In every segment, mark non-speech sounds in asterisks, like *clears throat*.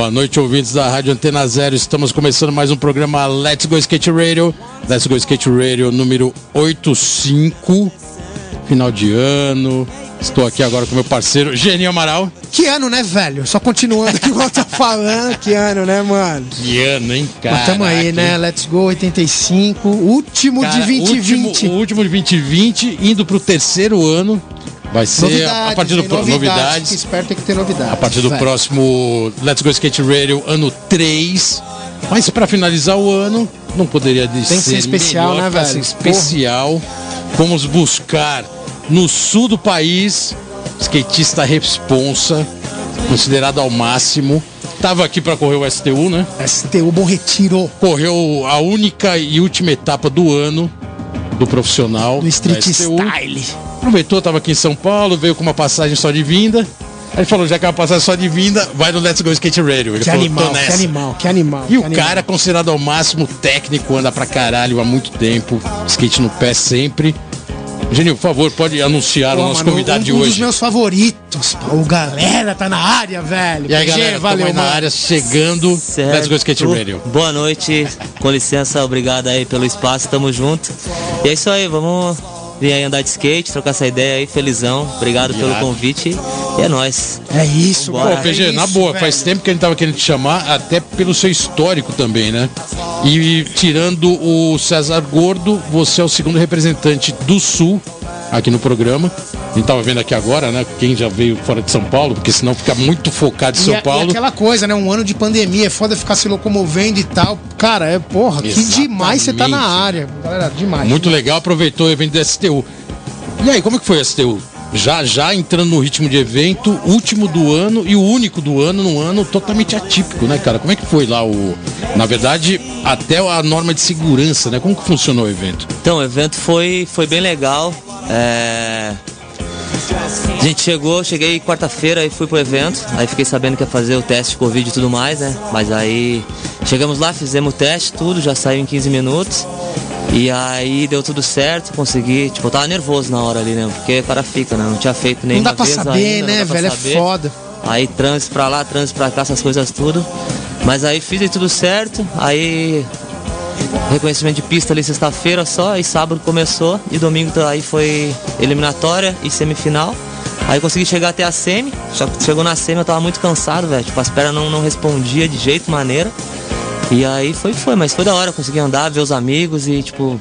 Boa noite, ouvintes da Rádio Antena Zero. Estamos começando mais um programa Let's Go Skate Radio. Let's Go Skate Radio número 85. Final de ano. Estou aqui agora com meu parceiro Geninho Amaral. Que ano, né, velho? Só continuando aqui o que eu tô falando. Que ano, né, mano? Que ano, hein, cara? Mas tamo aí, né? Let's go 85. Último de 2020. Último, o último de 2020, indo pro terceiro ano. Vai ser Novidades, a partir do novidades. novidades. Fique esperto, tem que ter novidades. A partir do velho. próximo Let's Go Skate Radio, ano 3. Mas para finalizar o ano, não poderia que ser especial, melhor né, velho? ser especial. Vamos buscar no sul do país, skatista responsa, considerado ao máximo. Tava aqui para correr o STU, né? STU Bom Retiro. Correu a única e última etapa do ano do profissional. Do Street. Style. Aproveitou, tava aqui em São Paulo, veio com uma passagem só de vinda. Aí ele falou, já que é uma passagem só de vinda, vai no Let's Go Skate Radio. Ele Que falou, animal, "Tô que nessa." animal, que animal. E que o animal. cara, considerado ao máximo técnico, anda pra caralho há muito tempo. Skate no pé sempre. Genil, por favor, pode anunciar Pô, o nosso mano, convidado um, de um dos hoje. meus favoritos. O galera tá na área, velho. E aí, PG, galera, valeu, na mano. área, chegando. Certo. Let's Go Skate Radio. Boa noite, com licença, obrigado aí pelo espaço, tamo junto. E é isso aí, vamos vir aí andar de skate, trocar essa ideia aí, felizão. Obrigado pelo convite e é nóis. É isso, Pô, Bora. cara. PG, é na isso, boa, velho. faz tempo que a gente tava querendo te chamar, até pelo seu histórico também, né? E tirando o César Gordo, você é o segundo representante do Sul aqui no programa. A gente tava vendo aqui agora, né? Quem já veio fora de São Paulo, porque senão fica muito focado em E São a- E, Paulo. aquela coisa, né? Um ano de pandemia, é foda ficar se locomovendo e tal. Cara, é porra, que Exatamente. demais você tá na área. Galera, demais. Muito legal, aproveitou o evento do STU. E aí, como é que foi o STU? Já, já entrando no ritmo de evento, último do ano e o único do ano, num ano totalmente atípico, né, cara? Como é que foi lá o. Na verdade, até a norma de segurança, né? Como que funcionou o evento? Então, o evento foi, foi bem legal. É... A gente chegou, cheguei quarta-feira e fui pro evento. Aí fiquei sabendo que ia fazer o teste de Covid e tudo mais, né? Mas aí chegamos lá, fizemos o teste, tudo, já saiu em 15 minutos. E aí deu tudo certo, consegui. Tipo, eu tava nervoso na hora ali, né? Porque o cara fica, né? Não tinha feito nenhuma Não dá pra vez saber, ainda, né, velho? É saber. foda. Aí trânsito pra lá, trânsito pra cá, essas coisas tudo. Mas aí fiz aí tudo certo. Aí reconhecimento de pista ali sexta-feira só, aí sábado começou e domingo tá- aí foi eliminatória e semifinal. Aí consegui chegar até a semi, só chegou na semi eu tava muito cansado, velho. Tipo, as pernas não, não respondia de jeito maneira. E aí foi, foi, mas foi da hora, consegui andar, ver os amigos e, tipo,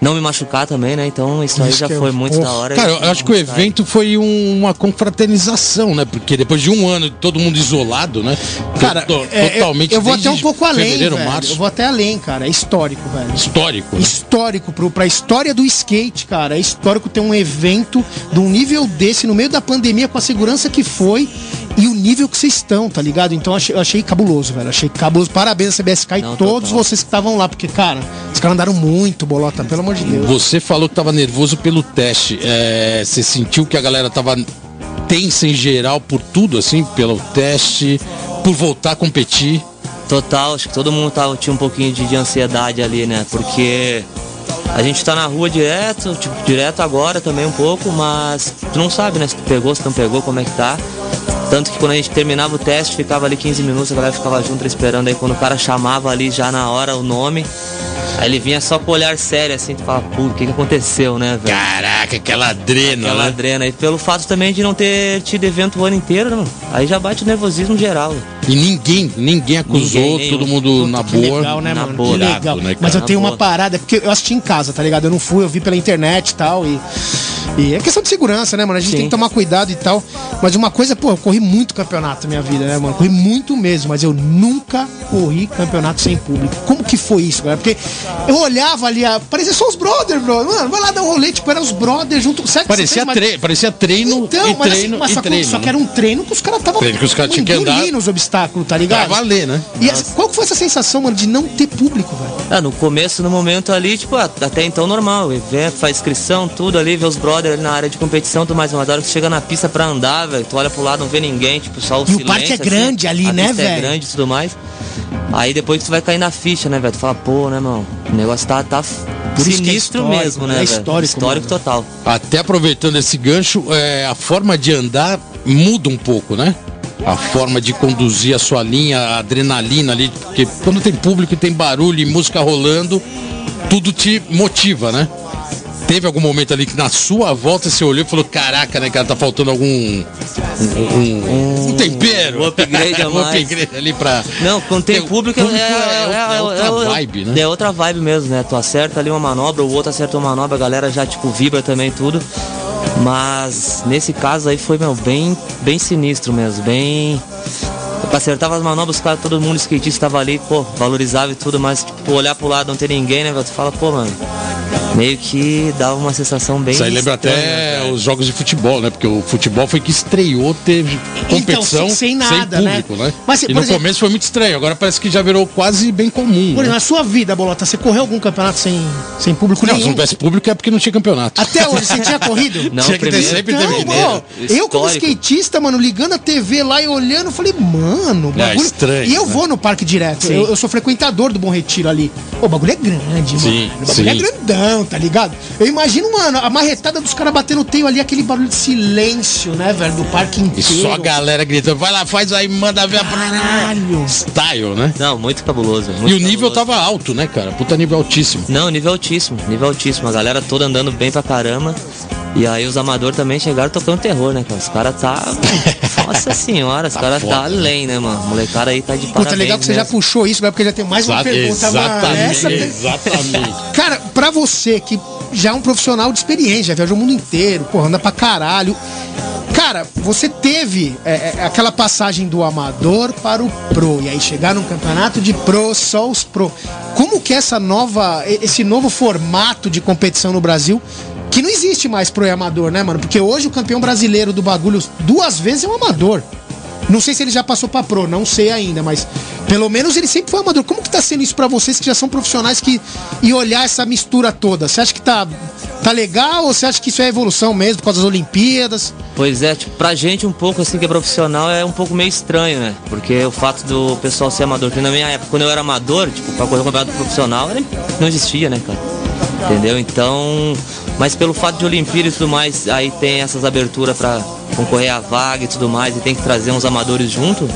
não me machucar também, né? Então isso aí Isso já é foi muito porra. da hora. Cara, eu acho que o Aí. evento foi um- uma confraternização, né? Porque depois de um ano, todo mundo isolado, né? Cara, To- é, eu- totalmente eu, vou até um pouco além, fevereiro, velho. março. Eu vou até além, cara. É histórico, velho. Histórico. né? Histórico pro, pra história do skate, cara. É histórico ter um evento de um nível desse no meio da pandemia com a segurança que foi e o nível que vocês estão, tá ligado? Então eu achei, eu achei cabuloso, velho. Achei cabuloso. Parabéns, CBSK e Não, todos total. vocês que estavam lá, porque, cara, os caras andaram muito, bolota, pelo amor de Deus. Você falou que tava nervoso pelo teste. É, você sentiu que a galera tava tensa em geral por tudo, assim, pelo teste, por voltar a competir. Total, acho que todo mundo tava, tinha um pouquinho de, de ansiedade ali, né? Porque a gente tá na rua direto, tipo, direto agora também um pouco, mas tu não sabe, né? Se tu pegou, se não pegou, como é que tá. Tanto que quando a gente terminava o teste, ficava ali 15 minutos, a galera ficava junto esperando. Aí quando o cara chamava ali já na hora o nome, aí ele vinha só com o olhar sério assim, tu fala, pô, o que que aconteceu, né, velho? Caraca, aquela adrena, Aquela né? adrena. E pelo fato também de não ter tido evento o ano inteiro, né? aí já bate o nervosismo geral. E ninguém, ninguém acusou, Ninguém, todo mundo na Que boa. legal, né, na mano? boa. Que legal. Né, Mas eu tenho uma parada, porque eu assisti em casa, tá ligado? Eu não fui, eu vi pela internet e tal. E, e é questão de segurança, né, mano? A gente Sim. tem que tomar cuidado e tal. Mas uma coisa, pô, eu corri muito campeonato na minha vida, né, mano? Corri muito mesmo, mas eu nunca corri campeonato sem público. Como que foi isso, galera? Porque eu olhava ali, a... parecia só os brothers, bro. Mano, vai lá dar um rolê, tipo, eram os brothers junto. Que Parecia, fez, tre parecia treino Então, e mas, treino assim, mas e só, que- treino. só né? que era um treino que os caras estavam Treino que os caras tinham que andar. engolindo os obstáculos, tá Pra ligado? valer, né? E essa- qual que foi essa sensação, mano, de não ter público, velho? Ah, no começo, no momento ali, tipo, ah, até então normal. Evento, faz inscrição, tudo ali, vê os brothers ali na área de competição, tudo mais. Mas a hora que você chega na pista pra andar, velho, tu olha pro lado, não vê ninguém, tipo, só o E o silêncio. parque é grande ali, a né, pista velho? é grande e tudo mais. Aí depois tu vai cair na ficha, né, velho? Tu fala, pô, né, mano? O negócio tá, tá Por é sinistro histórico, mesmo, né? É velho? histórico, Histórico mano. total. Até aproveitando esse gancho, é, a forma de andar muda um pouco, né? A forma de conduzir a sua linha, a adrenalina ali, porque quando tem público e tem barulho e música rolando, tudo te motiva, né? Teve algum momento ali que na sua volta você olhou e falou: Caraca, né, cara, tá faltando algum. Um, um- um tempero. um upgrade *laughs* um upgrade ali pra. Não, quando tem Tem- público, é, público é, é- é outra é- vibe, né? É outra vibe mesmo, né? Tu acerta ali uma manobra, o outro acerta uma manobra, a galera já, tipo, vibra também tudo. Mas nesse caso aí foi, meu, bem, bem sinistro mesmo, bem... Eu acertava as manobras, os caras, todo mundo skatista tava ali, pô, valorizava e tudo, mas, tipo, olhar pro lado não ter ninguém, né, velho? Tu fala, pô, mano, meio que dava uma sensação bem... Isso aí lembra estranha, até velho. os jogos de futebol, né? Porque o futebol foi que estreou, teve competição Então, sem nada, público, né? né? Mas, e no exemplo- começo foi muito estranho, agora parece que já virou quase bem comum. Por exemplo, né? na sua vida, Bolota, você correu algum campeonato sem, sem público Não, se nenhum? não tivesse público é porque não tinha campeonato. Até hoje, você tinha corrido? *laughs* Não, Tinha que ter sempre teve mineiro. eu como skatista, mano, ligando a TV lá e olhando, eu falei, mano, o É, bagulho... estranho, E eu né? vou no parque direto, eu, eu sou frequentador do Bom Retiro ali. Pô, o bagulho é grande, Sim, mano. O bagulho é sim. Grandão, tá ligado? Eu imagino, mano, a marretada dos caras batendo teio ali, aquele barulho de silêncio, né, velho, do parque E inteiro. só a galera gritando, vai lá, faz aí, manda ver a Caralho. Style, né? Não, muito cabuloso. E muito o nível cabuloso. tava alto, né, cara? Puta nível altíssimo. Não, nível altíssimo, nível altíssimo. A galera toda andando bem pra caramba. E aí os amadores também chegaram tocando terror, né, cara? Os caras tá. *laughs* Nossa senhora, os caras foda, tá além, né, mano? Molecada aí tá de parabéns. Puta, legal que você já mesmo. puxou isso, agora porque já tem mais uma pergunta, mano. exatamente, Essa... exatamente. *laughs* Cara, pra você que já é um profissional de experiência, já viajou o mundo inteiro, porra, anda pra caralho. Cara, você teve é, é, aquela passagem do amador para o pro, e aí chegar num campeonato de pro, só os pro. Como que é essa nova, esse novo formato de competição no Brasil, que não existe mais pro amador, né, mano? Porque hoje o campeão brasileiro do bagulho duas vezes é um amador. Não sei se ele já passou pra pro, não sei ainda, mas pelo menos ele sempre foi amador. Como que tá sendo isso pra vocês que já são profissionais que e olhar essa mistura toda? Você acha que tá tá legal ou você acha que isso é evolução mesmo por causa das Olimpíadas? Pois é, tipo, pra gente um pouco assim que é profissional é um pouco meio estranho, né? Porque o fato do pessoal ser amador, porque na minha época, quando eu era amador, tipo, pra correr um campeonato profissional, não existia, né, cara? Entendeu? Então, mas pelo fato de Olimpíada e tudo mais, aí tem essas aberturas pra concorrer à vaga e tudo mais, e tem que trazer uns amadores junto,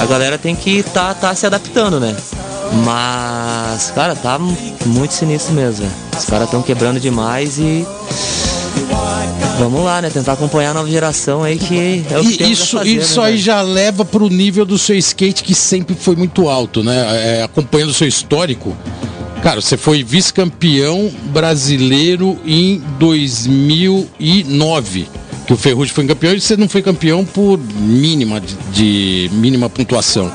a galera tem que tá, tá se adaptando, né? Mas, cara, tá muito sinistro mesmo. Os caras estão quebrando demais e Vamos lá, né? Tentar acompanhar a nova geração aí que é o que E isso, fazer, isso né, aí velho? já leva pro nível do seu skate que sempre foi muito alto, né? É, acompanhando o seu histórico. Cara, você foi vice-campeão brasileiro em 2009. Que o Ferrugem foi campeão e você não foi campeão por mínima de, de mínima pontuação.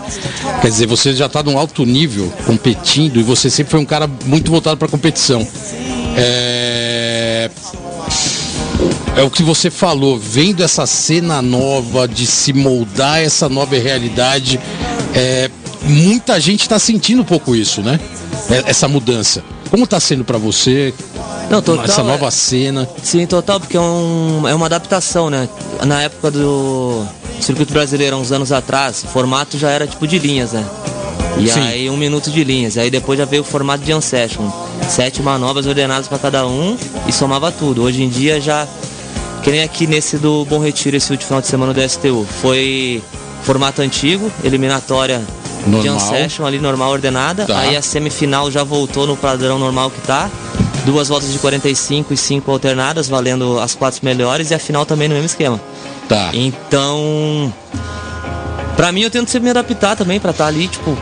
Quer dizer, você já está num alto nível competindo e você sempre foi um cara muito voltado para competição. É, é o que você falou, vendo essa cena nova, de se moldar essa nova realidade, é, muita gente está sentindo um pouco isso, né? É- Essa mudança. Como está sendo para você Não, total, essa é- nova cena? Sim, total, porque é, um, é uma adaptação, né? Na época do circuito brasileiro, há uns anos atrás, o formato já era tipo de linhas, né? E Sim. aí um minuto de linhas. Aí depois já veio o formato de Unsession. Sete manobras ordenadas para cada um e somava tudo. Hoje em dia já. Que nem aqui nesse do Bom Retiro, esse último final de semana do STU. Foi formato antigo, eliminatória de Normal. Unsession ali normal ordenada. Tá. Aí a semifinal já voltou no padrão normal que tá. Duas voltas de 45 e 5 alternadas, valendo as quatro melhores, e a final também no mesmo esquema. Tá. Então, pra mim eu tento sempre me adaptar também pra estar ali, tipo,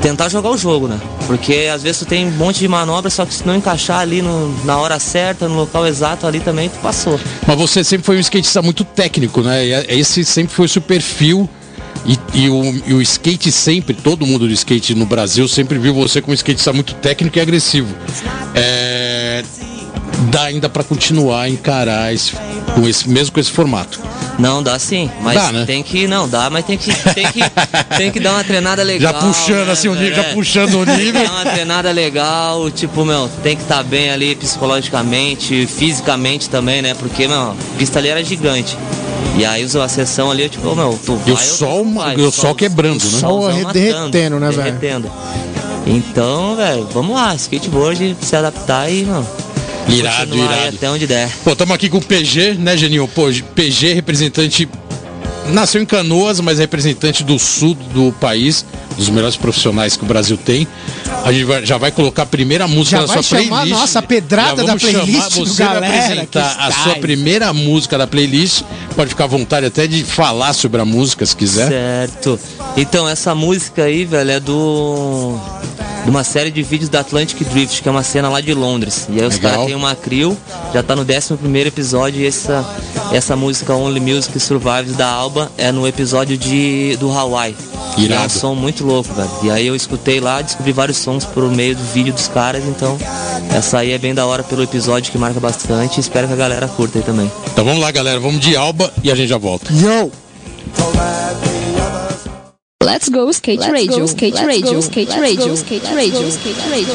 tentar jogar o jogo, né? Porque às vezes tu tem um monte de manobra, só que se não encaixar ali no- na hora certa, no local exato ali também, tu passou. Mas você sempre foi um skatista muito técnico, né? E Esse sempre foi o seu perfil. E, e o, e o skate sempre, todo mundo do skate no Brasil sempre viu você como um skatista muito técnico e agressivo. É, dá ainda pra continuar a encarar esse, com esse, mesmo com esse formato. Não, dá sim, mas Dá, né? tem que. Não, dá, mas tem que, tem que, tem que dar uma treinada *laughs* legal. Já puxando né, assim o nível, velho? já É. puxando o nível. *laughs* dar uma treinada legal, tipo, meu, tem que estar bem ali psicologicamente, fisicamente também, né? Porque, meu, a pista ali era gigante. E aí usou a sessão ali, tipo, meu, tu E o vai, sol, tu vai, e o sol quebrando, né? Sol solzão arre- derretendo, né, velho? Derretendo. Então, velho, vamos lá, skateboard, se adaptar e, mano, Irado, irado. até onde der. Pô, estamos aqui com o PG, né, Geninho? Pô, PG, representante. Nasceu em Canoas, mas é representante do sul do país, dos melhores profissionais que o Brasil tem. A gente vai- já vai colocar a primeira música Já da vai sua chamar playlist. a nossa pedrada Já vamos da playlist chamar, do Você galera, vai apresentar a sua primeira música da playlist. Pode ficar à vontade até de falar sobre a música, se quiser. Certo. Então, essa música aí, velho, é do. De uma série de vídeos da Atlantic Drift, que é uma cena lá de Londres. E aí os caras têm uma crew, já tá no 11 primeiro episódio, e essa, essa música Only Music Survives da Alba é no episódio de, do Hawaii. E é um Irado. som muito louco, velho. E aí eu escutei lá, descobri vários sons por meio do vídeo dos caras, então essa aí é bem da hora pelo episódio que marca bastante. Espero que a galera curta aí também. Então vamos lá, galera. Vamos de Alba e a gente já volta. Yo! Let's go skate radio, skate radio, skate radio, skate radio, skate radio.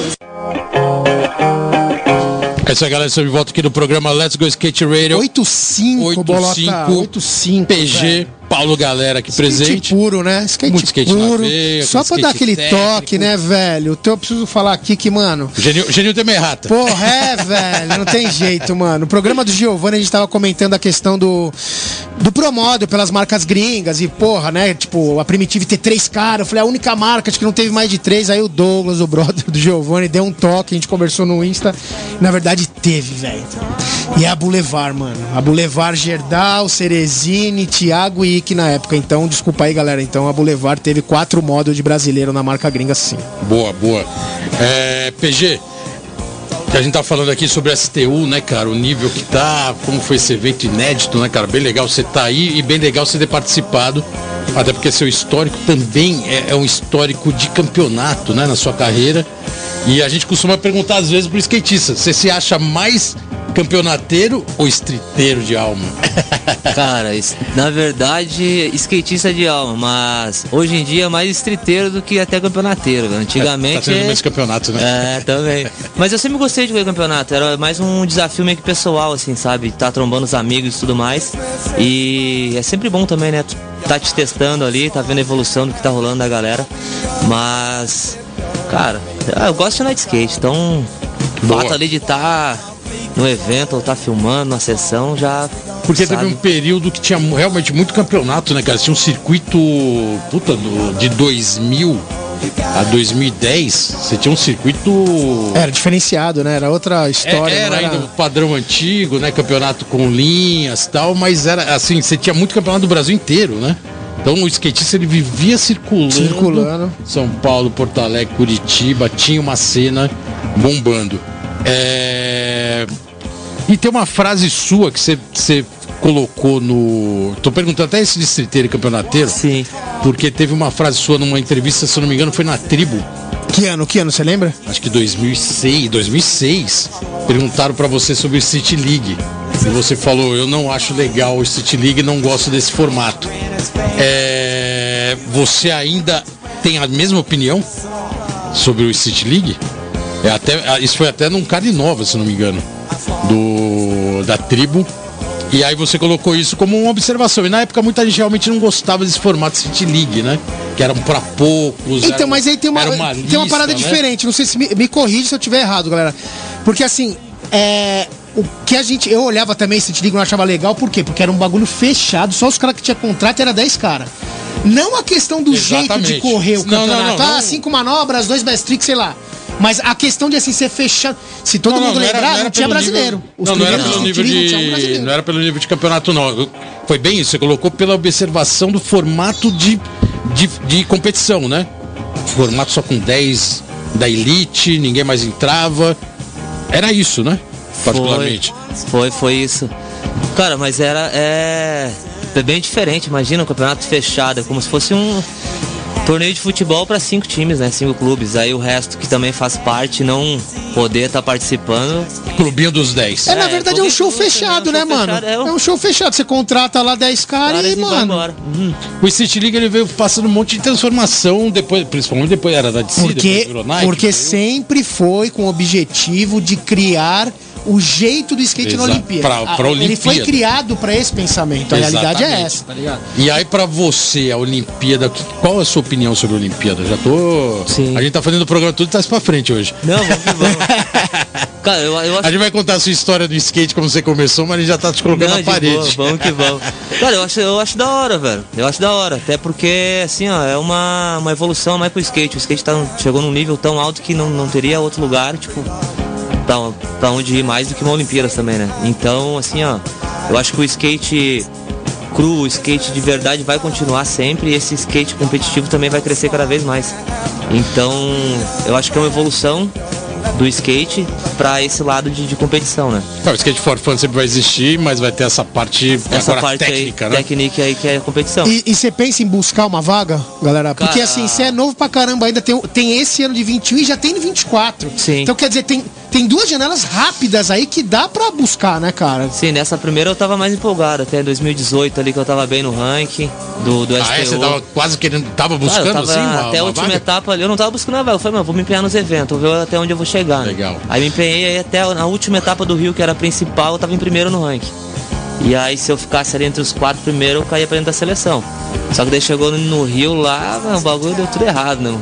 É isso aí, galera. Estamos de volta aqui no programa Let's Go Skate Radio. 8-5, bolota. 8-5, 8-5. PG, velho. Paulo Galera aqui Skate presente. puro, né? Skate, Muito skate puro. veia, Só pra dar aquele técnico. toque, né, velho? Então eu preciso falar aqui que, mano. Genil, Genil tem errata. Porra, é, velho, não tem jeito, mano. No programa do Giovanni a gente tava comentando a questão do do promódio pelas marcas gringas e, porra, né, tipo, a Primitive ter três caras. Eu falei, a única marca acho que não teve mais de três. Aí o Douglas, o brother do Giovanni, deu um toque, a gente conversou no Insta. Na verdade, teve, velho. E é a Boulevard, mano. A Boulevard Gerdau, Cerezine, Thiago e Ike na época. Então, desculpa aí, galera. Então, a Boulevard teve quatro modos de brasileiro na marca gringa, sim. Boa, boa. É, PG, que a gente tá falando aqui sobre STU, né, cara? O nível que tá, como foi esse evento inédito, né, cara? Bem legal você tá aí e bem legal você ter participado. Até porque seu histórico também é, é um histórico de campeonato, né, na sua carreira. E a gente costuma perguntar às vezes pro skatista, você se acha mais campeonateiro ou estriteiro de alma? *laughs* Cara, na verdade, skatista de alma, mas hoje em dia é mais estriteiro do que até campeonateiro. tá Antigamente. tendo é- mais campeonato, né? É, também. Mas eu sempre gostei de ver campeonato. Era mais um desafio meio que pessoal, assim, sabe? Tá trombando os amigos e tudo mais. E é sempre bom também, né? Tá te testando ali, tá vendo a evolução do que tá rolando da galera. Mas, cara, eu gosto de de skate, então o fato ali de estar no evento ou tá filmando na sessão já. Porque sabe? teve um período que tinha realmente muito campeonato, né, cara? Tinha um circuito, puta, do- de 2000 a 2010, você tinha um circuito... Era diferenciado, né? Era outra É, história. era não ainda o padrão antigo, né? Campeonato com linhas e tal, mas era assim, você tinha muito campeonato do Brasil inteiro, né? Então o skatista ele vivia circulando. Circulando. São Paulo, Porto Alegre, Curitiba, tinha uma cena bombando. É... E tem uma frase sua que você, colocou no. Tô perguntando até esse distriteiro e campeonateiro, Sim. porque teve uma frase sua numa entrevista, se não me engano, foi na tribo Que ano? Que ano? Você lembra? acho que 2006, 2006, perguntaram pra você sobre o City League. E você falou, eu não acho legal o City League, não gosto desse formato. É, você ainda tem a mesma opinião sobre o City League? É até, isso foi até num card nova, se não me engano, do, da tribo. E aí você colocou isso como uma observação. E na época muita gente realmente não gostava desse formato City League, né? Que eram pra poucos. Então, era- mas aí tem uma, tem uma lista, parada né? diferente. Não sei se me, me corrige se eu tiver errado, galera. Porque assim, é. O que a gente. Eu olhava também esse League não achava legal, por quê? Porque era um bagulho fechado, só os caras que tinha contrato era 10 caras. Não a questão do jeito de Exatamente. correr o Não, não, campeonato. não, não. ah, cinco manobras, dois best tricks, sei lá. Mas a questão de assim ser fechado. Se todo Não, mundo não era- lembrar, não não, era tinha brasileiro. nível- não, não era pelo nível de. Não era pelo nível de campeonato, não. Foi bem isso, você colocou pela observação do formato de, de, de competição, né? Formato só com 10 da elite, ninguém mais entrava. Era isso, né? Particularmente. Foi, foi, foi isso. Cara, mas era. É, é bem diferente, imagina um campeonato fechado, é como se fosse um torneio de futebol para cinco times, né? Cinco clubes. Aí o resto que também faz parte não poder estar tá participando. Clubinho dos 10. É, na verdade é, um show fechado, né, mano? é, um... é, um... show fechado. Você contrata lá 10 caras e, mano. Uhum. O City League ele veio passando um monte de transformação, depois, principalmente depois era da DC, porque, Nike, Porque sempre foi com o objetivo de criar o jeito do skate Exa na Olimpíada. Pra, pra Olimpíada. Ele foi criado para esse pensamento. A Exatamente. realidade é essa, tá ligado? E aí, para você, a Olimpíada, qual é a sua opinião sobre a Olimpíada? Já tô. Sim. A gente tá fazendo o programa tudo e tá pra frente hoje. Não, vamos que vamos. *laughs* Cara, eu, eu acho... A gente vai contar a sua história do skate, como você começou, mas a gente já tá te colocando Não, na parede. Boa, vamos que vamos. *laughs* Cara, eu acho, eu acho da hora, velho. Eu acho da hora. Até porque, assim, ó, é uma, uma evolução mais pro skate. O skate tá, chegou num nível tão alto que não, não teria outro lugar, tipo, pra, pra onde ir mais do que uma Olimpíadas também, né? Então, assim, ó, eu acho que o skate cru, o skate de verdade vai continuar sempre e esse skate competitivo também vai crescer cada vez mais. Então, eu acho que é uma evolução do skate para esse lado de, de, competição, né? o skate for fun sempre vai existir, mas vai ter essa parte, essa parte técnica, aí, né? Técnica aí que é a competição. E você pensa em buscar uma vaga, galera? Porque Cara... assim, você é novo pra caramba ainda, tem, tem esse ano de 21 e já tem no 24. Sim. Então quer dizer, tem, tem duas janelas rápidas aí que dá pra buscar, né, cara? Sim, nessa primeira eu tava mais empolgado, até 2018 ali que eu tava bem no ranking do, do ah, STU. É? Você tava quase querendo, tava buscando ah, tava, assim? Uma, até uma a última vaga? etapa ali, eu não tava buscando a vaga, eu falei, mano, vou me empenhar nos eventos, vou ver até onde eu vou chegar. Né? Legal. Aí me empenhei até na última etapa do Rio, que era a principal, eu tava em primeiro no ranking. E aí se eu ficasse ali entre os quatro primeiros, eu caía pra dentro da seleção. Só que daí chegou no Rio lá, mano, o bagulho deu tudo errado, né?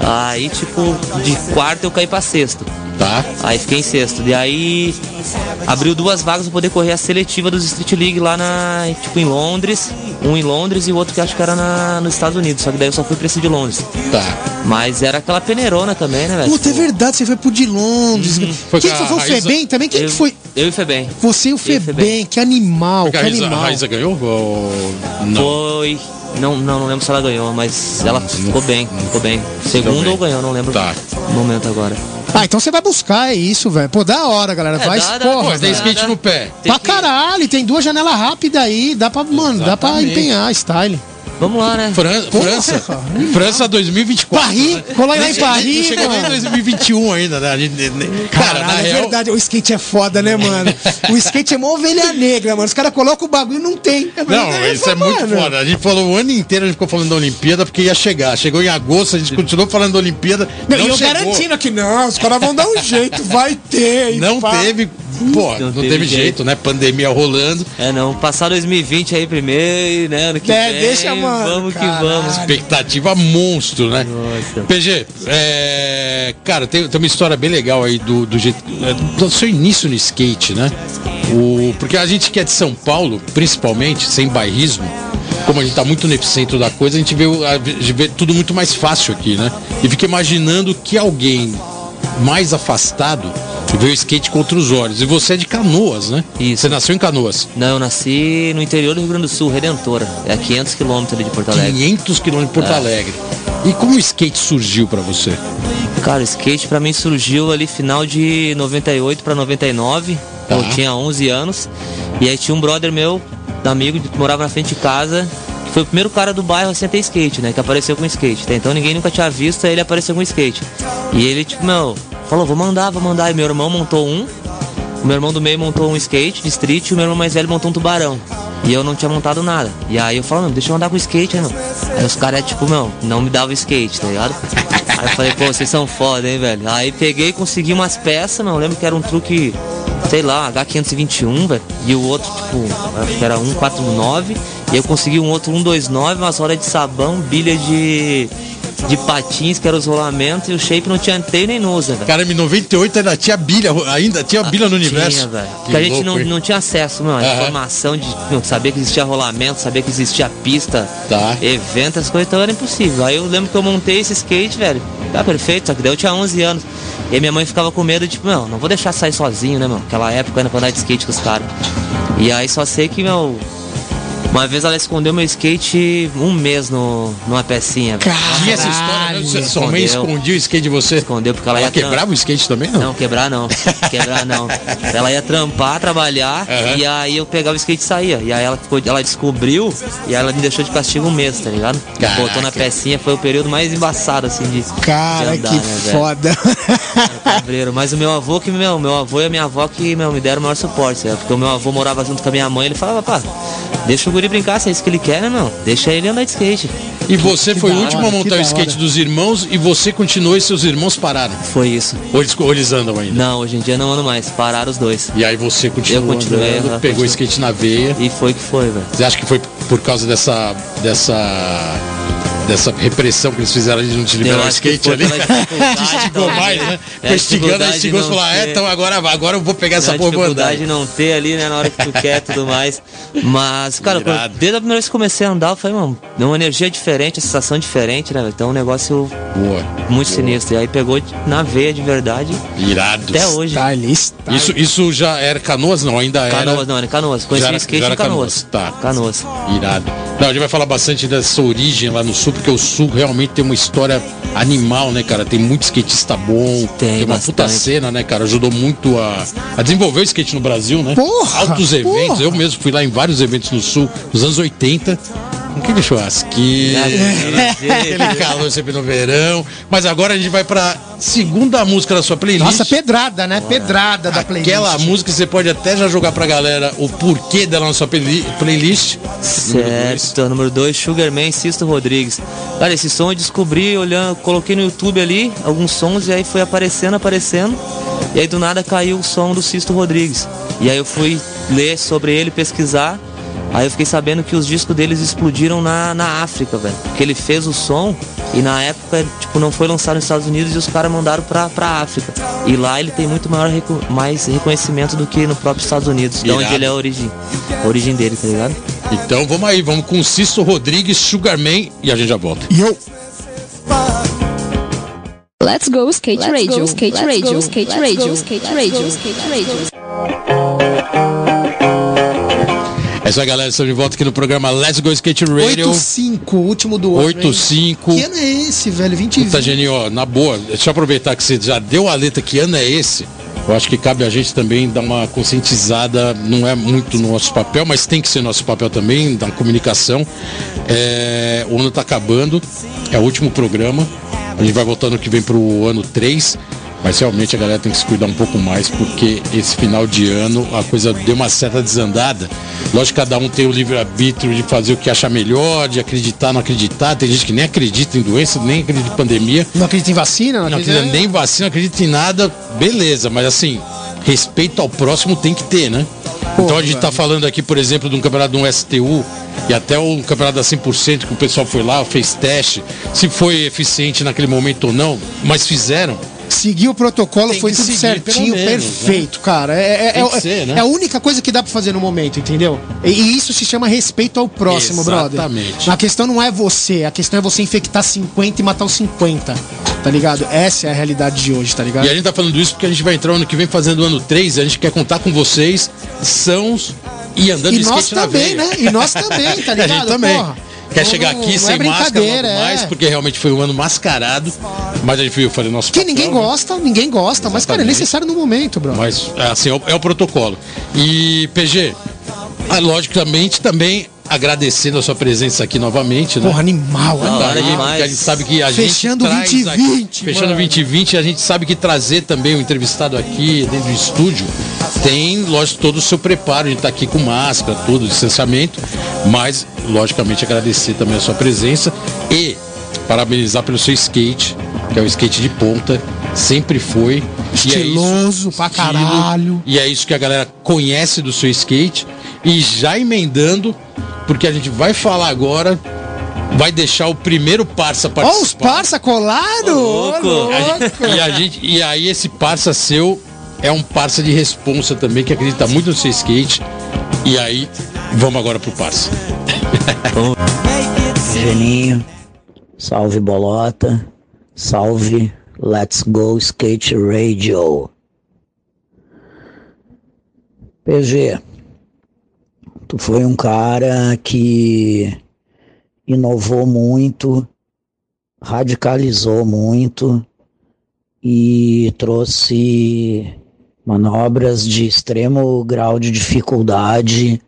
Aí, tipo, de quarto eu caí pra sexto. Tá. Aí fiquei em sexto. E aí abriu duas vagas para poder correr a seletiva dos Street League lá na. Tipo, em Londres. Um em Londres e o outro que acho que era na, nos Estados Unidos. Só que daí eu só fui pra esse de Londres. Tá. Mas era aquela peneirona também, né, velho? Puta, é verdade, você foi pro de Londres. Uhum. Foi Quem foi, foi o Febem também? Quem eu, que foi? Eu e o Febem. Você e o Febem, que animal, que a animal. A Raíza ganhou? Ou... Não. Foi. Não, não, não lembro se ela ganhou, mas ela ficou bem, ficou bem. Segundo ou ganhou, não lembro tá. o momento agora. Ah, então você vai buscar, é isso, velho. Pô, da hora, galera. É, vai, dá, porra. Tem skate no pé. Tem pra que... caralho, tem duas janelas rápidas aí. Dá pra, mano, Exatamente. dá pra empenhar style. Vamos lá, né? Fran França. França 2024. Paris, colar lá em Paris. Não chegou nem em 2021 ainda, né? A gente, cara, na é real... verdade, o skate é foda, né, mano? o skate é mó ovelha negra, mano. Os caras colocam o bagulho e não tem. É não, é isso é muito foda. A gente falou o ano inteiro, a gente ficou falando da Olimpíada porque ia chegar. Chegou em agosto, a gente continuou falando da Olimpíada. Não, não e eu chegou. garantindo que não, os caras vão dar um jeito, vai ter. Não pá. teve Pô, não, não teve, teve jeito, jeito, né? Pandemia rolando. É, não. Passar 2020 aí primeiro, né? Ano que é, vem, deixa, mano. Vamos Caralho. que vamos. Expectativa monstro, né? Nossa. PG, é, cara, tem, tem uma história bem legal aí do, do, jeito, é, do seu início no skate, né? O, porque a gente que é de São Paulo, principalmente, sem bairrismo, como a gente tá muito no epicentro da coisa, a gente vê, a gente vê tudo muito mais fácil aqui, né? E fica imaginando que alguém mais afastado vê o skate contra os olhos. E você é de Canoas, né? Isso. Você nasceu em Canoas? Não, eu nasci no interior do Rio Grande do Sul, Redentora. É a 500 quilômetros de Porto Alegre. 500 quilômetros de Porto é. Alegre. E como o skate surgiu para você? Cara, o skate para mim surgiu ali final de 98 para 99. Tá. Eu tinha 11 anos. E aí tinha um brother meu, amigo, que morava na frente de casa, que foi o primeiro cara do bairro assim a ter skate, né? Que apareceu com skate. Então ninguém nunca tinha visto, aí ele apareceu com skate. E ele, tipo, meu, Falou, vou mandar, vou mandar. E meu irmão montou um. O meu irmão do meio montou um skate de street e o meu irmão mais velho montou um tubarão. E eu não tinha montado nada. E aí eu meu, deixa eu andar com skate, aí, meu. Aí os caras, tipo, meu, não me davam skate, tá ligado? Aí eu falei, pô, vocês são foda, hein, velho. Aí peguei, consegui umas peças, meu. Eu lembro que era um truque, sei lá, H521, velho. E o outro, tipo, acho que era 149. E eu consegui um outro 129, umas rodas de sabão, bilha de de patins, que era os rolamentos, e o shape não tinha teio nem nusa, velho. Cara, em 98 ainda tinha bilha, ainda tinha bilha no universo. Tinha, velho. Porque a gente não, não tinha acesso, mano, a informação de não, saber que existia rolamento, saber que existia pista, tá. evento, as coisas, então era impossível. Aí eu lembro que eu montei esse skate, velho, tá perfeito, só que daí eu tinha 11 anos. E minha mãe ficava com medo, tipo, não, não vou deixar sair sozinho, né, mano? Aquela época ainda pra andar de skate com os caras. E aí só sei que, meu, Uma vez ela escondeu meu skate um mês no, numa pecinha. velho. Tinha essa história, né? Você- Sua mãe Escondeu. escondia o skate de você? Escondeu porque ela Ela ia tram- quebrava o skate também, não? Não, quebrar não. *laughs* Quebrar não. Ela ia trampar, trabalhar, Aham. e aí eu pegava o skate e saía. E aí ela, ficou, ela descobriu e ela me deixou de castigo um mês, tá ligado? Caraca. Botou na pecinha, foi o período mais embaçado, assim, de, Cara, de andar, que né, velho? foda. Cabreiro. Mas o meu avô, que meu, meu avô e a minha avó que meu, me deram o maior suporte, né? Porque o meu avô morava junto com a minha mãe, ele falava, pá, deixa o guri brincar, se é isso que ele quer, né, meu? Deixa ele andar de skate. E você que foi o último hora, a montar o skate dos irmãos e você continuou e seus irmãos pararam. Foi isso. Ou eles, ou eles andam ainda? Não, hoje em dia não ando mais, pararam os dois. E aí você continuou Eu continuei, andando, aham, pegou o continuei. skate na veia. E foi que foi, velho. Você acha que foi por causa dessa. dessa. Dessa repressão que eles fizeram de não te liberar o skate ali? *laughs* Instigou talvez. mais, né? É, Foi instigando, aí instigou e falou, ah, é, então agora, agora eu vou pegar essa a porra dificuldade de não ter ali, né, na hora que tu quer e tudo mais. Mas, cara, quando- desde a primeira vez que comecei a andar, eu falei, mano, deu uma energia diferente, a sensação diferente, né? Então é um negócio Boa. muito sinistro. E aí pegou na veia de verdade Irado. até hoje. Tá ali, está. Isso, isso já era canoas? Não, ainda era. Canoas, não, era Canoas. Conheci Já o era- skate já era em Canoas. Canoas, tá. Canoas. Irado. Não, a gente vai falar bastante dessa origem lá no sul, porque o sul realmente tem uma história animal, né, cara? Tem muito skatista bom, Tem uma puta bastante. cena, né, cara? Ajudou muito a, a desenvolver o skate no Brasil, né? Porra, Altos eventos. porra. Eu mesmo fui lá em vários eventos no sul, nos anos 80. Com aquele churrasquinho, É. aquele calor sempre no verão. Mas agora a gente vai pra segunda música da sua playlist. Nossa, pedrada, né? Pedrada da playlist. Aquela música você pode até já jogar pra galera o porquê dela na sua playli- playlist. Certo, número 2, Sugarman Sisto Rodrigues. Cara, esse som eu descobri olhando, coloquei no YouTube ali alguns sons e aí foi aparecendo, aparecendo. E aí do nada caiu o som do Sisto Rodrigues. E aí eu fui ler sobre ele, pesquisar. Aí eu fiquei sabendo que os discos deles explodiram na, na África, velho. Porque ele fez o som e na época, tipo, não foi lançado nos Estados Unidos e os caras mandaram pra, pra África. E lá ele tem muito maior reco- mais reconhecimento do que no próprio Estados Unidos, de onde Irado. ele é a origem, a origem dele, tá ligado? Então vamos aí, vamos com Cisto Rodrigues, Sugarman e a gente já volta. E eu. Let's go skate radio, skate radio, skate radio, skate radio, skate radio. É isso aí, galera. Estamos de volta aqui no programa Let's Go Skate Radio. 8-5, último do ano. hein? 8-5. Que ano é esse, velho? 20 Puta, Geninho, ó, na boa, deixa eu aproveitar que você já deu a letra que ano é esse. Eu acho que cabe a gente também dar uma conscientizada, não é muito nosso papel, mas tem que ser nosso papel também, da comunicação. É, o ano tá acabando, é o último programa. A gente vai voltando ano que vem pro ano 3. Mas realmente a galera tem que se cuidar um pouco mais, porque esse final de ano a coisa deu uma certa desandada. Lógico que cada um tem o livre-arbítrio de fazer o que acha melhor, de acreditar, não acreditar. Tem gente que nem acredita em doença, nem acredita em pandemia. Não acredita em vacina? Não acredita- acredita nem em vacina, não acredita em nada, beleza, mas assim, respeito ao próximo tem que ter, né? então a gente tá velho. falando aqui, por exemplo, de um campeonato de um STU e até o campeonato da 100% que o pessoal foi lá, fez teste, se foi eficiente naquele momento ou não, mas fizeram. Seguir o protocolo Tem foi tudo seguir, certinho, menos, perfeito, cara. É, é, é, que ser, né? é a única coisa que dá pra fazer no momento, entendeu? E, e isso se chama respeito ao próximo, brother. Exatamente. A questão não é você, a questão é você infectar 50 e matar os 50, tá ligado? Essa é a realidade de hoje, tá ligado? E a gente tá falando isso porque a gente vai entrar ano que vem fazendo o ano 3 e a gente quer contar com vocês, sãos e andando E de nós skate na também, né? E nós também, tá *laughs* a ligado? gente também. Porra. Quer Não- chegar não- aqui não sem é máscara logo brincadeira, mais, é. porque realmente foi um ano mascarado, mas a gente veio fazer nosso Que papel, ninguém né? gosta, ninguém gosta, mas, cara, é Exatamente. necessário no momento, bro. Mas, assim, é o, é o protocolo. E, PG, ah, logicamente também agradecendo a sua presença aqui novamente, né? Porra, animal, animal. hora Aí, demais. porque a gente sabe que a Fechando gente traz 2020, aqui, fechando mano. 2020, a gente sabe que trazer também o entrevistado aqui dentro do estúdio tem, lógico, todo o seu preparo de estar aqui com máscara, todo o distanciamento, mas logicamente agradecer também a sua presença e parabenizar pelo seu skate, que é o skate de ponta, sempre foi. É isso, Estiloso pra estilo, caralho. E é isso que a galera conhece do seu skate. E já emendando, porque a gente vai falar agora, vai deixar o primeiro parça Ó, participar. os parça colado! Ô, louco. A gente- e, a gente, e aí esse parça seu é um parça de responsa também, que acredita muito no seu skate. E aí, vamos agora pro parça. *laughs* Geninho, salve Bolota, salve Let's Go Skate Radio. PG, Tu foi um cara que inovou muito, radicalizou muito e trouxe manobras de extremo grau de dificuldade